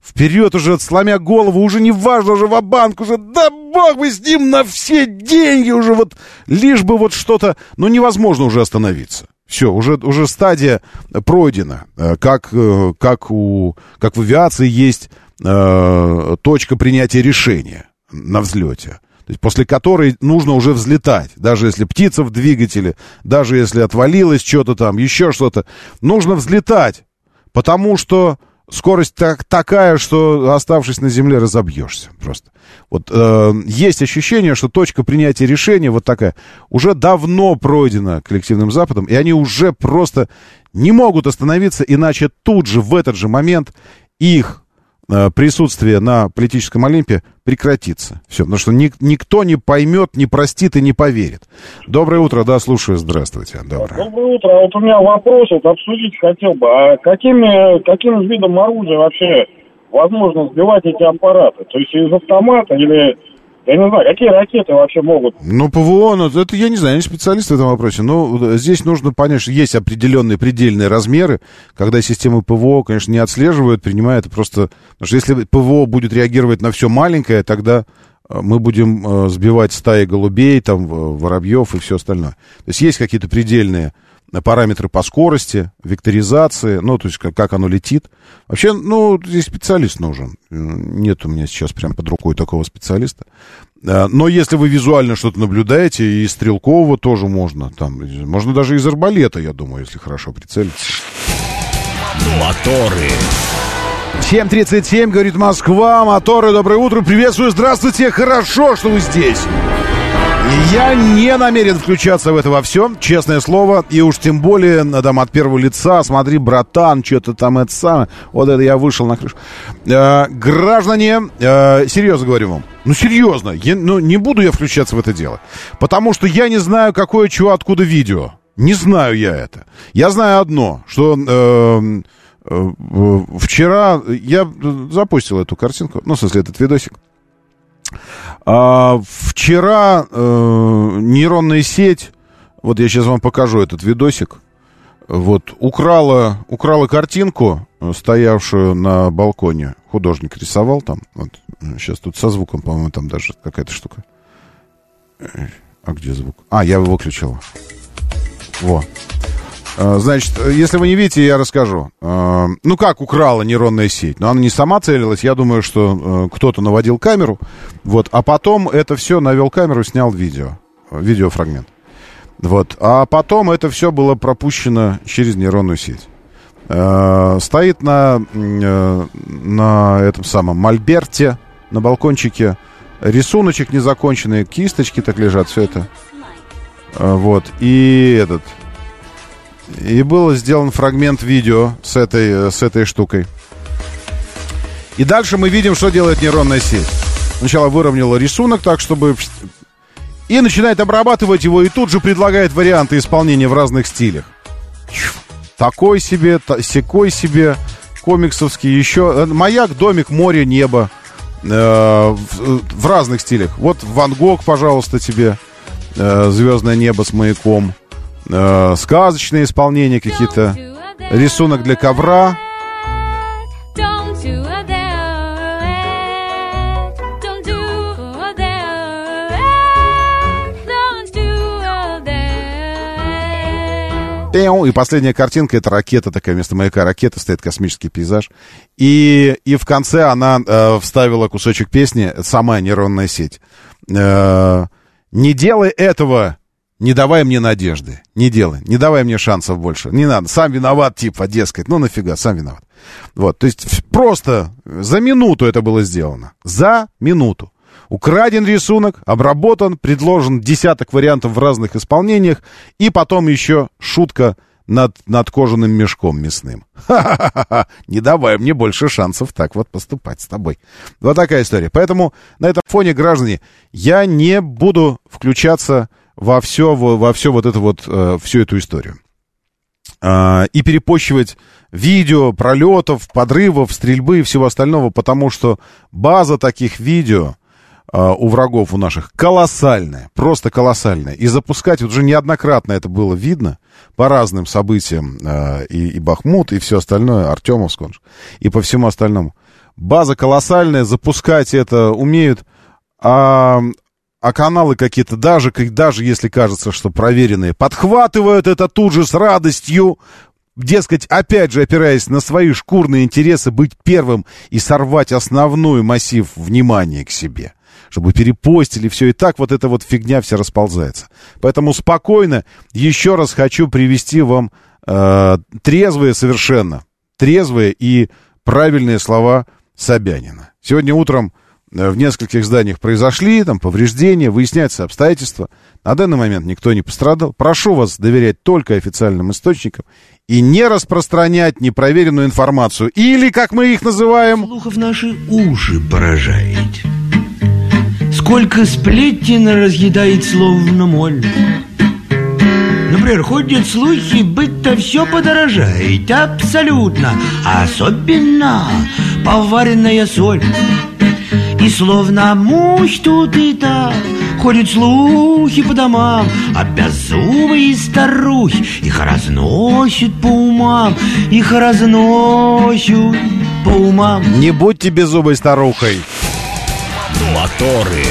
Вперед уже, сломя голову, уже не важно, уже в банк уже, да бог бы с ним на все деньги уже вот, лишь бы вот что-то, но невозможно уже остановиться. Все, уже, уже стадия пройдена. Э, как, э, как, у, как в авиации есть э, точка принятия решения на взлете. То есть после которой нужно уже взлетать. Даже если птица в двигателе, даже если отвалилось что-то там, еще что-то. Нужно взлетать. Потому что скорость так, такая, что оставшись на земле разобьешься просто. Вот э, есть ощущение, что точка принятия решения вот такая уже давно пройдена коллективным Западом, и они уже просто не могут остановиться, иначе тут же в этот же момент их присутствие на политическом Олимпе прекратится. Все, потому что ник- никто не поймет, не простит и не поверит. Доброе утро, да, слушаю, здравствуйте. Доброе. Доброе утро. А вот у меня вопрос, вот обсудить хотел бы. А какими, каким видом оружия вообще возможно сбивать эти аппараты? То есть из автомата или я не знаю, какие ракеты вообще могут? Ну, ПВО, ну, это я не знаю, я не специалист в этом вопросе. Но здесь нужно понять, что есть определенные предельные размеры, когда системы ПВО, конечно, не отслеживают, принимают просто... Потому что если ПВО будет реагировать на все маленькое, тогда э, мы будем э, сбивать стаи голубей, там, воробьев и все остальное. То есть есть какие-то предельные параметры по скорости, векторизации, ну, то есть как, как оно летит. Вообще, ну, здесь специалист нужен. Нет у меня сейчас прям под рукой такого специалиста. Э, но если вы визуально что-то наблюдаете, и стрелкового тоже можно. Там, можно даже из арбалета, я думаю, если хорошо прицелиться. Моторы. 7.37, говорит Москва, моторы, доброе утро, приветствую, здравствуйте, хорошо, что вы здесь. Я не намерен включаться в это во всем, честное слово, и уж тем более там от первого лица, смотри, братан, что-то там это самое, вот это я вышел на крышу. Э, граждане, э, серьезно говорю вам, ну серьезно, я, ну не буду я включаться в это дело, потому что я не знаю, какое чего, откуда видео. Не знаю я это. Я знаю одно, что э, э, вчера я запустил эту картинку, ну, в смысле, этот видосик. А, вчера э, нейронная сеть, вот я сейчас вам покажу этот видосик, вот, украла, украла картинку, стоявшую на балконе. Художник рисовал там. Вот, сейчас тут со звуком, по-моему, там даже какая-то штука. А где звук? А, я его выключил. Во. А, значит, если вы не видите, я расскажу. А, ну, как украла нейронная сеть? Но она не сама целилась. Я думаю, что э, кто-то наводил камеру. Вот. А потом это все навел камеру, снял видео. Видеофрагмент. Вот. А потом это все было пропущено через нейронную сеть. А, стоит на, э, на этом самом мольберте, на балкончике. Рисуночек незаконченный, кисточки так лежат, все это. Вот. И этот и был сделан фрагмент видео с этой, с этой штукой. И дальше мы видим, что делает нейронная сеть. Сначала выровняла рисунок так, чтобы... И начинает обрабатывать его, и тут же предлагает варианты исполнения в разных стилях. Такой себе, секой себе, комиксовский, еще... Э, маяк, домик, море, небо. Э, в, в разных стилях. Вот Ван Гог, пожалуйста, тебе. Э, звездное небо с маяком э, сказочные исполнения какие-то, рисунок для ковра. И последняя картинка это ракета такая, вместо маяка ракета стоит космический пейзаж. И, и в конце она э, вставила кусочек песни, сама нейронная сеть. Э, не делай этого, не давай мне надежды, не делай, не давай мне шансов больше, не надо, сам виноват, типа, дескать, ну нафига, сам виноват. Вот, то есть просто за минуту это было сделано, за минуту. Украден рисунок, обработан, предложен десяток вариантов в разных исполнениях, и потом еще шутка над, над кожаным мешком мясным. Ха-ха-ха! Не давай мне больше шансов так вот поступать с тобой. Вот такая история. Поэтому на этом фоне, граждане, я не буду включаться во все, во все вот это вот, э, всю эту историю. Э, и перепощивать видео пролетов, подрывов, стрельбы и всего остального, потому что база таких видео э, у врагов у наших колоссальная, просто колоссальная. И запускать, вот уже неоднократно это было видно по разным событиям, э, и, и Бахмут, и все остальное, Артемовск, и по всему остальному. База колоссальная, запускать это умеют, а, а каналы какие-то, даже, даже если кажется, что проверенные, подхватывают это тут же с радостью, дескать, опять же, опираясь на свои шкурные интересы, быть первым и сорвать основной массив внимания к себе чтобы перепостили все, и так вот эта вот фигня вся расползается. Поэтому спокойно еще раз хочу привести вам э, трезвые совершенно, трезвые и правильные слова Собянина. Сегодня утром в нескольких зданиях произошли, там повреждения, выясняются обстоятельства. На данный момент никто не пострадал. Прошу вас доверять только официальным источникам и не распространять непроверенную информацию. Или, как мы их называем... Слухов наши уши поражает. Сколько сплетен разъедает словно моль. Например, ходят слухи, быть-то все подорожает. Абсолютно. Особенно поваренная соль. И словно муж тут и так Ходят слухи по домам А беззубые старухи Их разносят по умам Их разносят по умам Не будьте беззубой старухой Моторы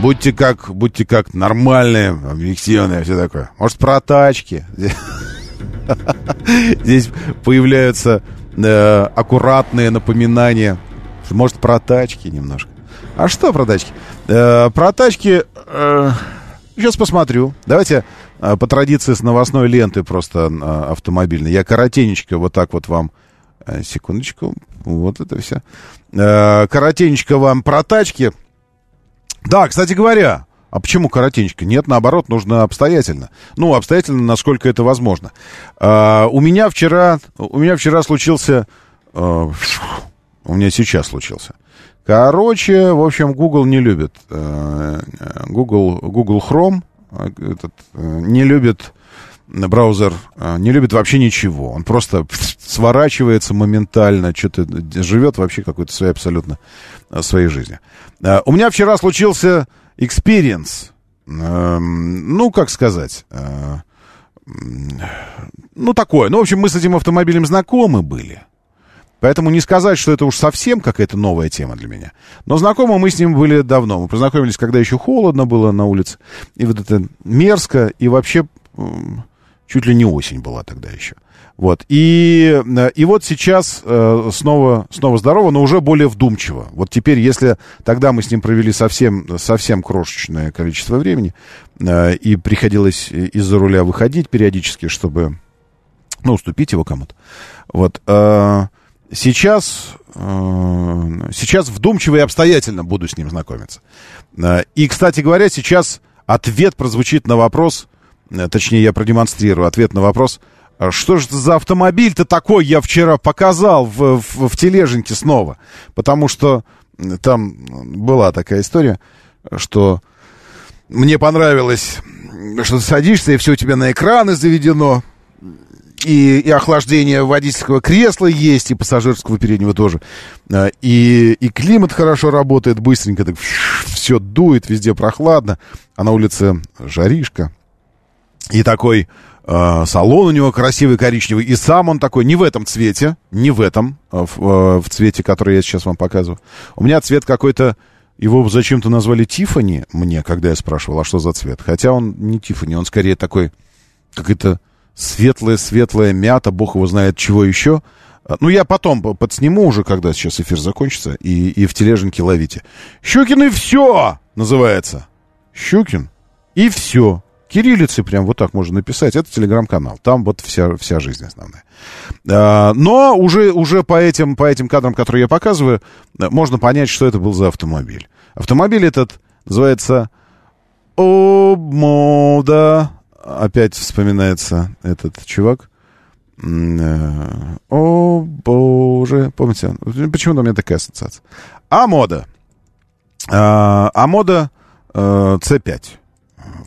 Будьте как, будьте как нормальные, объективные, все такое. Может, про тачки. Здесь появляются э, аккуратные напоминания может, про тачки немножко. А что про тачки? Э, про тачки... Э, сейчас посмотрю. Давайте э, по традиции с новостной ленты просто э, автомобильной. Я коротенечко вот так вот вам... Э, секундочку. Вот это все. Э, коротенечко вам про тачки. Да, кстати говоря, а почему коротенечко? Нет, наоборот, нужно обстоятельно. Ну, обстоятельно, насколько это возможно. Э, у меня вчера... У меня вчера случился... Э, у меня сейчас случился. Короче, в общем, Google не любит. Э, Google, Google Chrome э, этот, э, не любит браузер, не любит вообще ничего. Он просто сворачивается моментально, что-то живет вообще какой-то своей абсолютно своей жизнью. У меня вчера случился experience. Эм, ну, как сказать... Ну, такое. Ну, в общем, мы с этим автомобилем знакомы были. Поэтому не сказать, что это уж совсем какая-то новая тема для меня. Но знакомы мы с ним были давно. Мы познакомились, когда еще холодно было на улице. И вот это мерзко, и вообще чуть ли не осень была тогда еще. Вот. И, э, и вот сейчас э, снова, снова здорово, но уже более вдумчиво. Вот теперь, если тогда мы с ним провели совсем, совсем крошечное количество времени, э, и приходилось из-за руля выходить периодически, чтобы, ну, уступить его кому-то, вот, сейчас, э, сейчас вдумчиво и обстоятельно буду с ним знакомиться. Э, и, кстати говоря, сейчас ответ прозвучит на вопрос, э, точнее, я продемонстрирую ответ на вопрос, что же за автомобиль-то такой я вчера показал в, в, в тележеньке снова? Потому что там была такая история, что мне понравилось, что ты садишься, и все у тебя на экраны заведено, и, и охлаждение водительского кресла есть, и пассажирского переднего тоже. А, и, и климат хорошо работает, быстренько так все дует, везде прохладно, а на улице жаришка. И такой э, салон у него красивый коричневый, и сам он такой не в этом цвете, не в этом, а в, в цвете, который я сейчас вам показываю. У меня цвет какой-то, его зачем-то назвали Тифани мне, когда я спрашивал, а что за цвет. Хотя он не Тифани, он скорее такой, какой-то светлая-светлая мята, бог его знает чего еще. А, ну, я потом подсниму уже, когда сейчас эфир закончится, и, и в тележеньке ловите. «Щукин и все» называется. «Щукин и все». Кириллицы прям вот так можно написать. Это телеграм-канал. Там вот вся, вся жизнь основная. А, но уже, уже по, этим, по этим кадрам, которые я показываю, можно понять, что это был за автомобиль. Автомобиль этот называется Обмода опять вспоминается этот чувак. О, боже, помните, почему-то у меня такая ассоциация. Амода. Амода C5.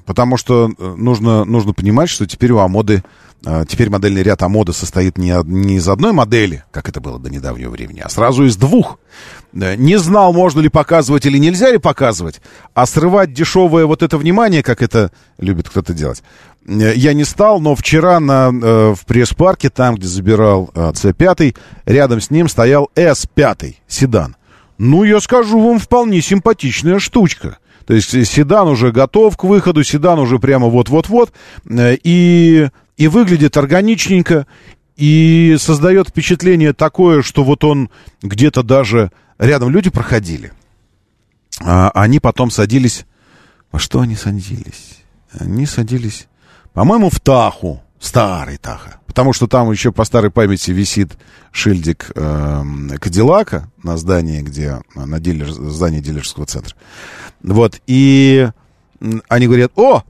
Потому что нужно, нужно понимать, что теперь у Амоды а, теперь модельный ряд Амода состоит не, не из одной модели, как это было до недавнего времени, а сразу из двух. Не знал, можно ли показывать или нельзя ли показывать, а срывать дешевое вот это внимание, как это любит кто-то делать, я не стал, но вчера на, э, в пресс-парке, там, где забирал C5, э, рядом с ним стоял S5 седан. Ну, я скажу вам, вполне симпатичная штучка. То есть седан уже готов к выходу, седан уже прямо вот-вот-вот. Э, и и выглядит органичненько, и создает впечатление такое, что вот он где-то даже рядом люди проходили. А они потом садились... Во что они садились? Они садились, по-моему, в Таху, старый Таха. Потому что там еще по старой памяти висит шильдик э, Кадиллака на здании, где на дилер, здании дилерского центра. Вот, и они говорят, о,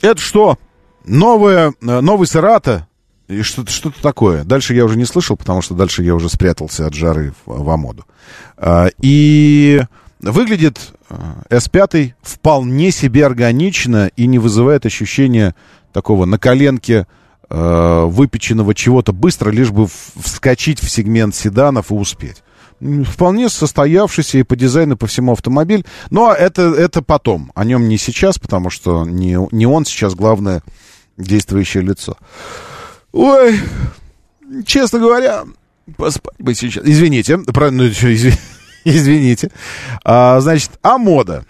это что? Новая, э, новый Сарата и что-то что такое. Дальше я уже не слышал, потому что дальше я уже спрятался от жары в, в Амоду. А, и выглядит S5 э, вполне себе органично и не вызывает ощущения такого на коленке э, выпеченного чего-то быстро, лишь бы вскочить в сегмент седанов и успеть. Вполне состоявшийся и по дизайну, по всему автомобиль. Но это, это потом. О нем не сейчас, потому что не, не он сейчас главное действующее лицо. Ой, честно говоря, поспать бы сейчас. Извините, правильно, изв... извините. А, значит, а мода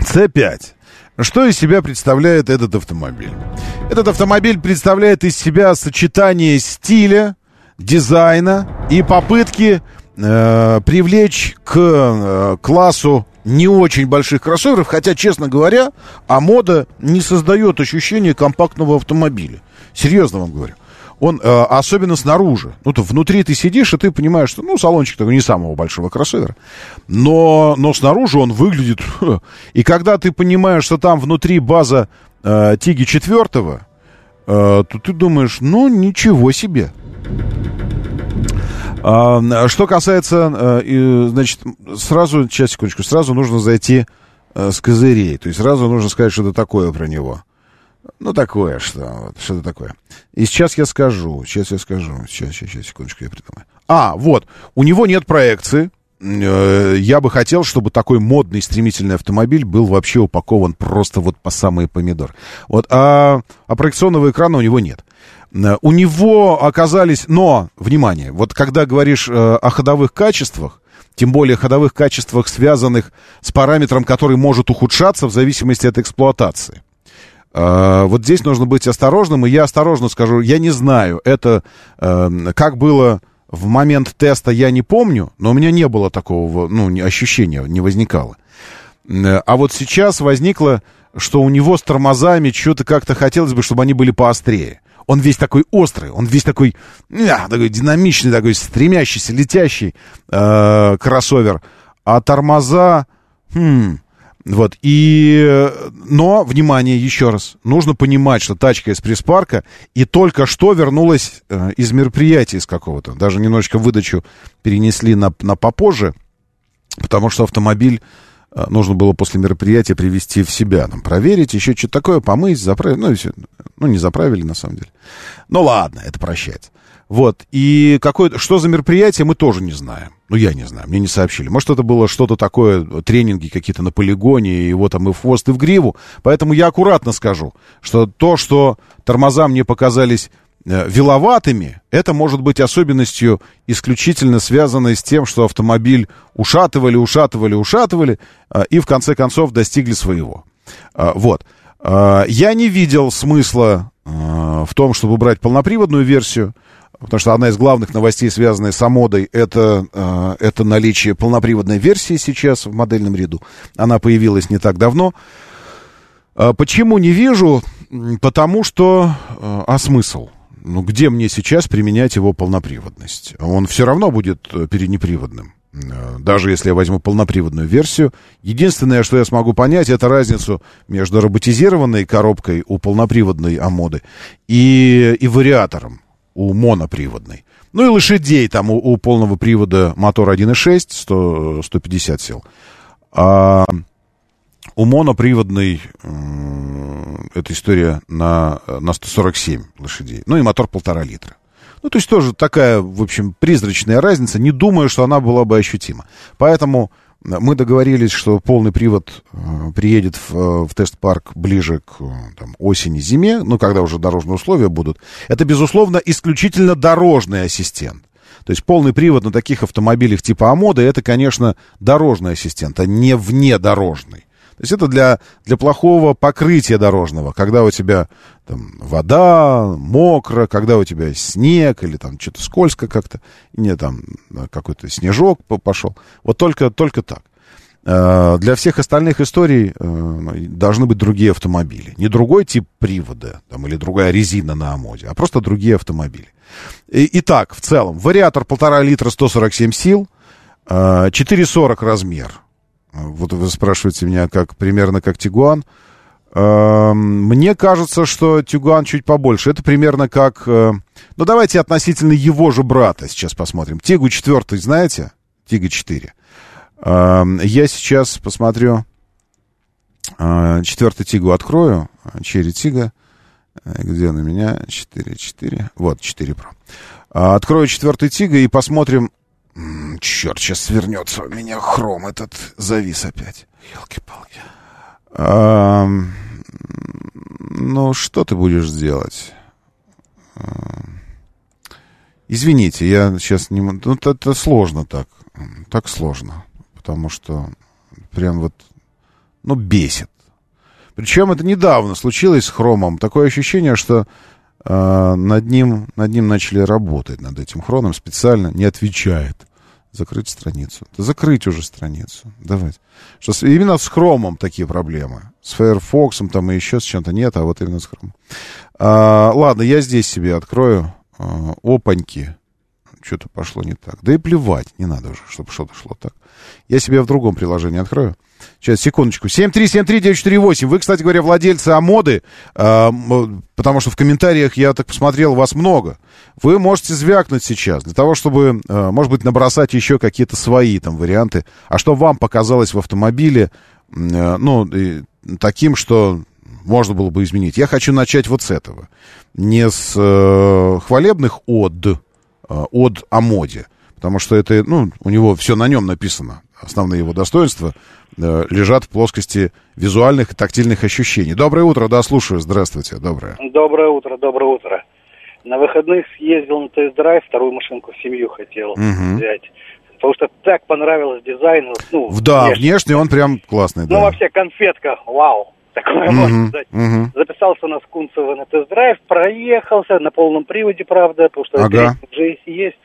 C5. Что из себя представляет этот автомобиль? Этот автомобиль представляет из себя сочетание стиля, дизайна и попытки э, привлечь к э, классу не очень больших кроссоверов, хотя, честно говоря, а мода не создает ощущения компактного автомобиля. Серьезно вам говорю. Он, э, особенно снаружи. Ну, то внутри ты сидишь, и ты понимаешь, что, ну, салончик такой не самого большого кроссовера. Но, но снаружи он выглядит... И когда ты понимаешь, что там внутри база э, Тиги 4, э, то ты думаешь, ну, ничего себе. А, что касается, э, значит, сразу, сейчас, секундочку, сразу нужно зайти э, с козырей. То есть сразу нужно сказать что-то такое про него. Ну, такое, что, что-то такое. И сейчас я скажу, сейчас я скажу, сейчас, сейчас, сейчас, секундочку, я придумаю. А, вот, у него нет проекции. Э, я бы хотел, чтобы такой модный стремительный автомобиль был вообще упакован просто вот по самые помидор. Вот, а, а проекционного экрана у него нет. Э, у него оказались, но, внимание, вот когда говоришь э, о ходовых качествах, тем более ходовых качествах, связанных с параметром, который может ухудшаться в зависимости от эксплуатации. Э, вот здесь нужно быть осторожным, и я осторожно скажу, я не знаю, это как было в момент теста, я не помню, но у меня не было такого, ну, ощущения, не возникало. А вот сейчас возникло, что у него с тормозами что-то как-то хотелось бы, чтобы они были поострее он весь такой острый, он весь такой, а, такой динамичный, такой стремящийся, летящий э, кроссовер. А тормоза, хм, вот, и, но, внимание, еще раз, нужно понимать, что тачка из пресс-парка и только что вернулась э, из мероприятия из какого-то, даже немножечко выдачу перенесли на, на попозже, потому что автомобиль Э, нужно было после мероприятия привести в себя, там, проверить, еще что-то такое, помыть, заправить, ну, и все. Ну, не заправили, на самом деле. Ну, ладно, это прощается. Вот, и какое что за мероприятие, мы тоже не знаем. Ну, я не знаю, мне не сообщили. Может, это было что-то такое, тренинги какие-то на полигоне, и его там и в хвост, и в гриву. Поэтому я аккуратно скажу, что то, что тормоза мне показались Э, виловатыми, это может быть особенностью исключительно связанной с тем, что автомобиль ушатывали, ушатывали, ушатывали, э, и в конце концов достигли своего. Э, вот. Я не видел смысла в том, чтобы брать полноприводную версию, потому что одна из главных новостей, связанная с Амодой, это, это наличие полноприводной версии сейчас в модельном ряду. Она появилась не так давно. Почему не вижу? Потому что... А смысл? ну где мне сейчас применять его полноприводность? Он все равно будет э, переднеприводным. даже если я возьму полноприводную версию. Единственное, что я смогу понять, это разницу между роботизированной коробкой у полноприводной Амоды и, и вариатором у моноприводной. Ну и лошадей там у, у полного привода мотор 1.6, 100, 150 сил. А у моноприводной э, эта история на, на 147 лошадей. Ну и мотор полтора литра. Ну, то есть тоже такая, в общем, призрачная разница. Не думаю, что она была бы ощутима. Поэтому мы договорились, что полный привод э, приедет в, э, в тест-парк ближе к там, осени-зиме, ну, когда уже дорожные условия будут. Это, безусловно, исключительно дорожный ассистент. То есть полный привод на таких автомобилях типа Амода, это, конечно, дорожный ассистент, а не внедорожный. То есть это для, для плохого покрытия дорожного, когда у тебя там вода, мокро, когда у тебя снег или там что-то скользко как-то, не там какой-то снежок пошел. Вот только, только так. Э, для всех остальных историй э, должны быть другие автомобили. Не другой тип привода там, или другая резина на амоде, а просто другие автомобили. Итак, в целом, вариатор полтора литра 147 сил, 4,40 э, размер. Вот вы спрашиваете меня, как примерно как Тигуан. Эм, мне кажется, что Тигуан чуть побольше. Это примерно как... Э, ну, давайте относительно его же брата сейчас посмотрим. Тигу 4, знаете? Тига 4. Эм, я сейчас посмотрю... Э, четвертый Тигу открою. Черри Тига. Э, где у меня? 4, 4. Вот, 4 Pro. Открою четвертый Тига и посмотрим, Черт, сейчас свернется у меня хром этот завис опять. Елки-палки. А, ну, что ты будешь делать? Извините, я сейчас не... Ну, это, сложно так. Так сложно. Потому что прям вот... Ну, бесит. Причем это недавно случилось с хромом. Такое ощущение, что над, ним, над ним начали работать, над этим хроном специально, не отвечает. Закрыть страницу. Да закрыть уже страницу. Давайте. Что с, именно с хромом такие проблемы. С Firefox там и еще с чем-то нет, а вот именно с хромом. А, ладно, я здесь себе открою. А, опаньки. Что-то пошло не так. Да и плевать, не надо уже, чтобы что-то шло так. Я себе в другом приложении открою. Сейчас, секундочку. 7373948. Вы, кстати говоря, владельцы Амоды, э, потому что в комментариях, я так посмотрел, вас много. Вы можете звякнуть сейчас для того, чтобы, э, может быть, набросать еще какие-то свои там варианты. А что вам показалось в автомобиле, э, ну, и, таким, что можно было бы изменить. Я хочу начать вот с этого. Не с э, хвалебных од, э, од о моде. Потому что это, ну, у него все на нем написано. Основные его достоинства лежат в плоскости визуальных и тактильных ощущений. Доброе утро, да, слушаю. Здравствуйте, доброе. Доброе утро, доброе утро. На выходных съездил на тест-драйв, вторую машинку в семью хотел угу. взять. Потому что так понравилось дизайн. Ну, да, внешне, внешне он прям классный. Ну, да. вообще конфетка, вау. Такое угу, можно сказать. Угу. Записался на Скунцева на тест-драйв, проехался на полном приводе, правда, потому что ага. GS есть.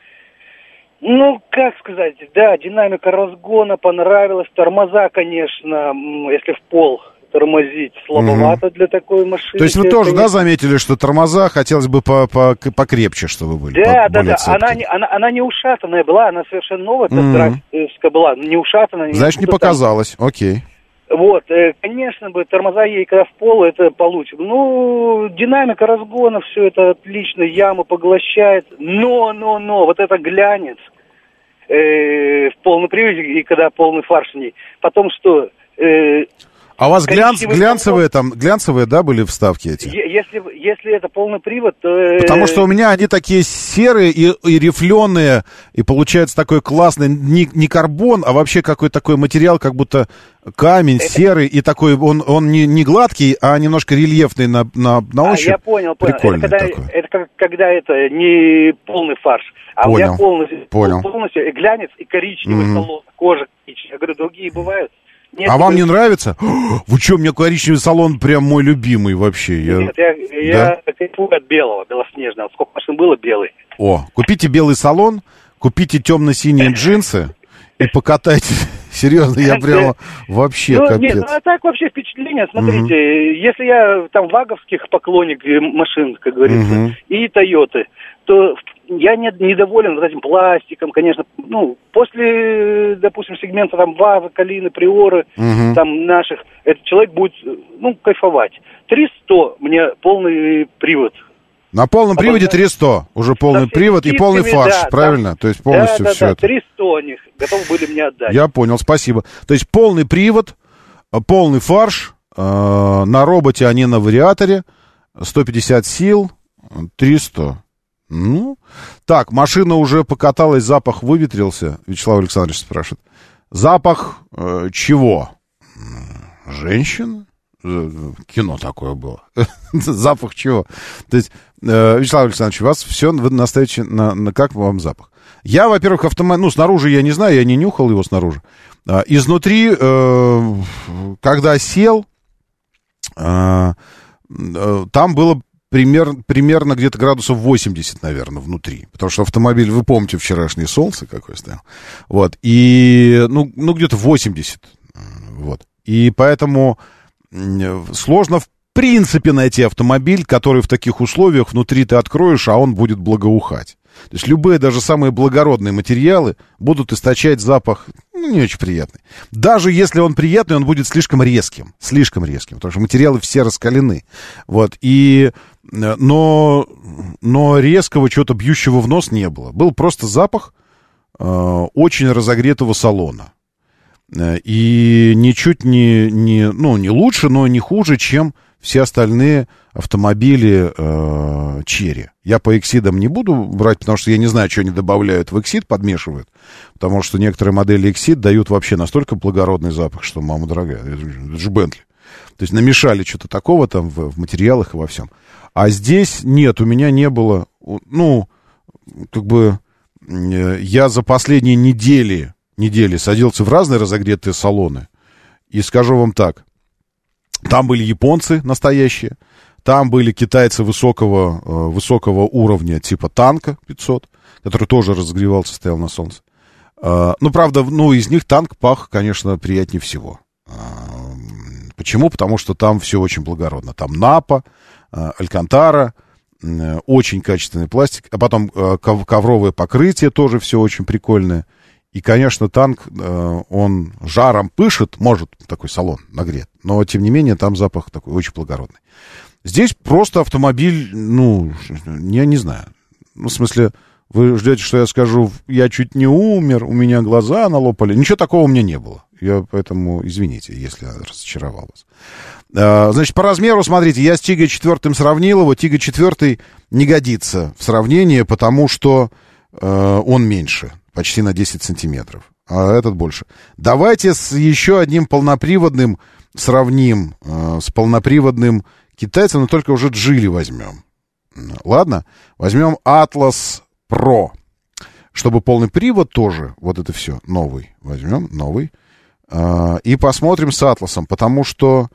Ну, как сказать, да, динамика разгона понравилась, тормоза, конечно, если в пол тормозить слабовато угу. для такой машины. То есть вы тоже, да, заметили, что тормоза хотелось бы по -по покрепче, чтобы были? Да, да, да. Она не, она, она не ушатанная была, она совершенно новая, угу. была, не ушатанная. Значит, не показалось, там. окей. Вот, э, конечно бы, тормоза ей когда в пол, это получим. Ну, динамика разгона, все это отлично, яму поглощает. Но, но, но, вот это глянец э, в полном приводе, и когда полный фарш в ней. Потом что, э, а у вас глянц, глянцевые там, глянцевые, да, были вставки эти? Если, если это полный привод, то... Э, Потому что у меня они такие серые и, и рифленые, и получается такой классный, не, не карбон, а вообще какой такой материал, как будто камень это... серый, и такой, он, он не, не гладкий, а немножко рельефный на, на, на ощупь. А, я понял, понял. Прикольный это когда, такой. это как, когда это не полный фарш, а понял, у меня полностью, понял. полностью и глянец, и коричневый mm-hmm. кожа коричневая. Я говорю, другие бывают. Нет, а вам не нравится? Вы что, у меня коричневый салон прям мой любимый вообще. Я... Нет, я, я да? кайфую от белого, белоснежного. Сколько машин было белый. О, купите белый салон, купите темно-синие джинсы и покатайте. Серьезно, я прямо вообще ну, капец. Нет, ну а так вообще впечатление, смотрите, угу. если я там ваговских поклонник машин, как говорится, угу. и Тойоты, то я не, недоволен вот этим пластиком, конечно. Ну, после, допустим, сегмента там ВАВы, Калины, Приоры, Мгм. там наших, этот человек будет, ну, кайфовать. 300 мне полный привод. На полном приводе 300, уже полный привод и полный фарш, да, правильно? да. То есть полностью да, да, все да, это. 300 они готовы были мне отдать. Я понял, спасибо. То есть полный привод, э, полный фарш, э, на роботе, а не на вариаторе, 150 сил, 300. Ну, так, машина уже покаталась, запах выветрился, Вячеслав Александрович спрашивает. Запах э, чего? Женщин? Э, Кино такое было. запах чего? То есть, э, Вячеслав Александрович, у вас все, вы настоите на, на как вам запах? Я, во-первых, автомат, ну, снаружи я не знаю, я не нюхал его снаружи. А, изнутри, э, когда сел, там было пример, примерно где-то градусов 80, наверное, внутри. Потому что автомобиль, вы помните вчерашнее солнце, какое стоял. Вот. И, ну, ну где-то 80. э, Вот. И поэтому сложно, в принципе, найти автомобиль, который в таких условиях внутри ты откроешь, а он будет благоухать. То есть любые, даже самые благородные материалы будут источать запах ну, не очень приятный. Даже если он приятный, он будет слишком резким. Слишком резким, потому что материалы все раскалены. Вот, и... э, Но, но резкого чего-то бьющего в нос не было. Был просто запах э, очень разогретого салона. Э, И ничуть не, не, ну, не лучше, но не хуже, чем все остальные автомобили э, Черри. Я по эксидам не буду брать, потому что я не знаю, что они добавляют в эксид, подмешивают. Потому что некоторые модели эксид дают вообще настолько благородный запах, что, мама дорогая, это же, Бентли. То есть намешали что-то такого там в, в материалах и во всем. А здесь нет, у меня не было, ну, как бы э, я за последние недели, недели садился в разные разогретые салоны. И скажу вам так, там были японцы настоящие, там были китайцы высокого, э, высокого уровня, типа танка 500, который тоже разогревался, стоял на солнце. Э, Ну, правда, ну, из них танк пах, конечно, приятнее всего. Почему? Потому что там все очень благородно. Там Напа, Алькантара, э, очень качественный пластик, а потом э, ков- ковровое покрытие тоже все очень прикольное. И, конечно, танк, э, он жаром пышет, может такой салон нагрет, но, тем не менее, там запах такой очень благородный. Здесь просто автомобиль, ну, я не знаю. Ну, в смысле, вы ждете, что я скажу, я чуть не умер, у меня глаза налопали. Ничего такого у меня не было. Я поэтому, извините, если я разочаровал вас. А, Значит, по размеру, смотрите, я с Тигой 4 сравнил его. Тига 4 не годится в сравнение, потому что э, он меньше, почти на 10 сантиметров, а этот больше. Давайте с еще одним полноприводным сравним, э, с полноприводным китайцем, но только уже Джили возьмем. Ладно? Возьмем Atlas Pro. Чтобы полный привод тоже, вот это все, новый. Возьмем новый. А, И посмотрим с Атласом, потому что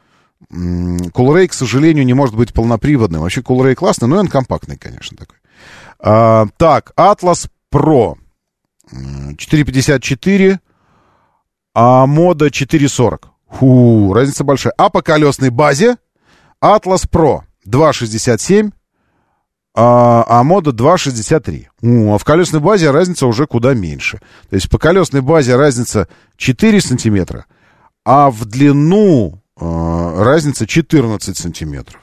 Coolray, к сожалению, не может быть полноприводным. Вообще Coolray классный, но он компактный, конечно, такой. А, Так, Atlas Pro. М, 454, а мода 440. Фу, разница большая. А по колесной базе Atlas Pro 267, а, а мода 2,63. У, а в колесной базе разница уже куда меньше. То есть по колесной базе разница 4 сантиметра, а в длину а, разница 14 сантиметров.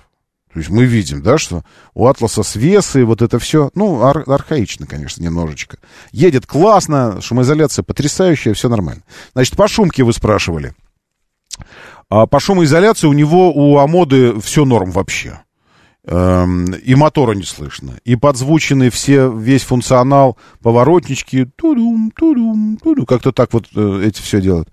То есть мы видим, да, что у Атласа свесы, вот это все, ну, ар- архаично, конечно, немножечко. Едет классно, шумоизоляция потрясающая, все нормально. Значит, по шумке вы спрашивали. А по шумоизоляции у него, у Амоды все норм вообще. Эм, и мотора не слышно. И подзвучены все, весь функционал, поворотнички, тудум, тудум, тудум, как-то так вот э, эти все делают.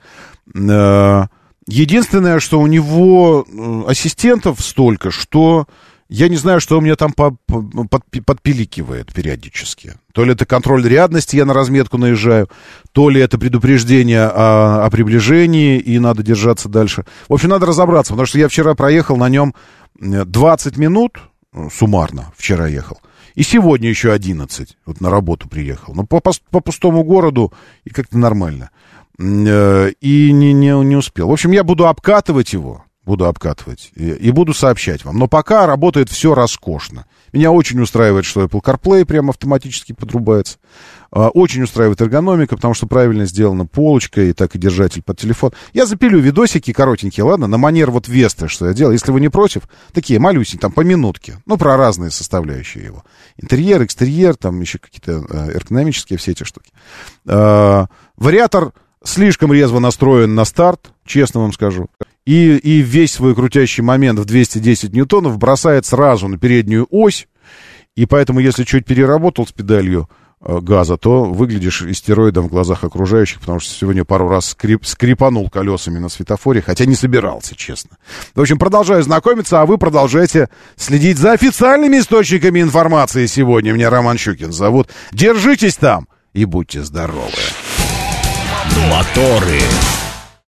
Э, единственное, что у него э, ассистентов столько, что я не знаю, что у меня там по- по- под- подпиликивает периодически. То ли это контроль рядности, я на разметку наезжаю, то ли это предупреждение о, о приближении, и надо держаться дальше. В общем, надо разобраться, потому что я вчера проехал на нем 20 минут, э, суммарно, вчера ехал, и сегодня еще 11, вот на работу приехал. Но по, пос- по пустому городу и как-то нормально. Э, И не, не, не успел. В общем, я буду обкатывать его, буду обкатывать и, и буду сообщать вам. Но пока работает все роскошно. Меня очень устраивает, что Apple CarPlay прям автоматически подрубается. А, очень устраивает эргономика, потому что правильно сделана полочка и так и держатель под телефон. Я запилю видосики коротенькие, ладно, на манер вот Весты, что я делал. Если вы не против, такие малюсенькие, там по минутке. Ну, про разные составляющие его. Интерьер, экстерьер, там еще какие-то э, эргономические все эти штуки. Э, вариатор слишком резво настроен на старт, честно вам скажу. И, и весь свой крутящий момент в 210 ньютонов бросает сразу на переднюю ось. И поэтому, если чуть переработал с педалью, газа, то выглядишь истероидом в глазах окружающих, потому что сегодня пару раз скрип, скрипанул колесами на светофоре, хотя не собирался, честно. В общем, продолжаю знакомиться, а вы продолжаете следить за официальными источниками информации сегодня. Меня Роман Щукин зовут. Держитесь там и будьте здоровы. Моторы.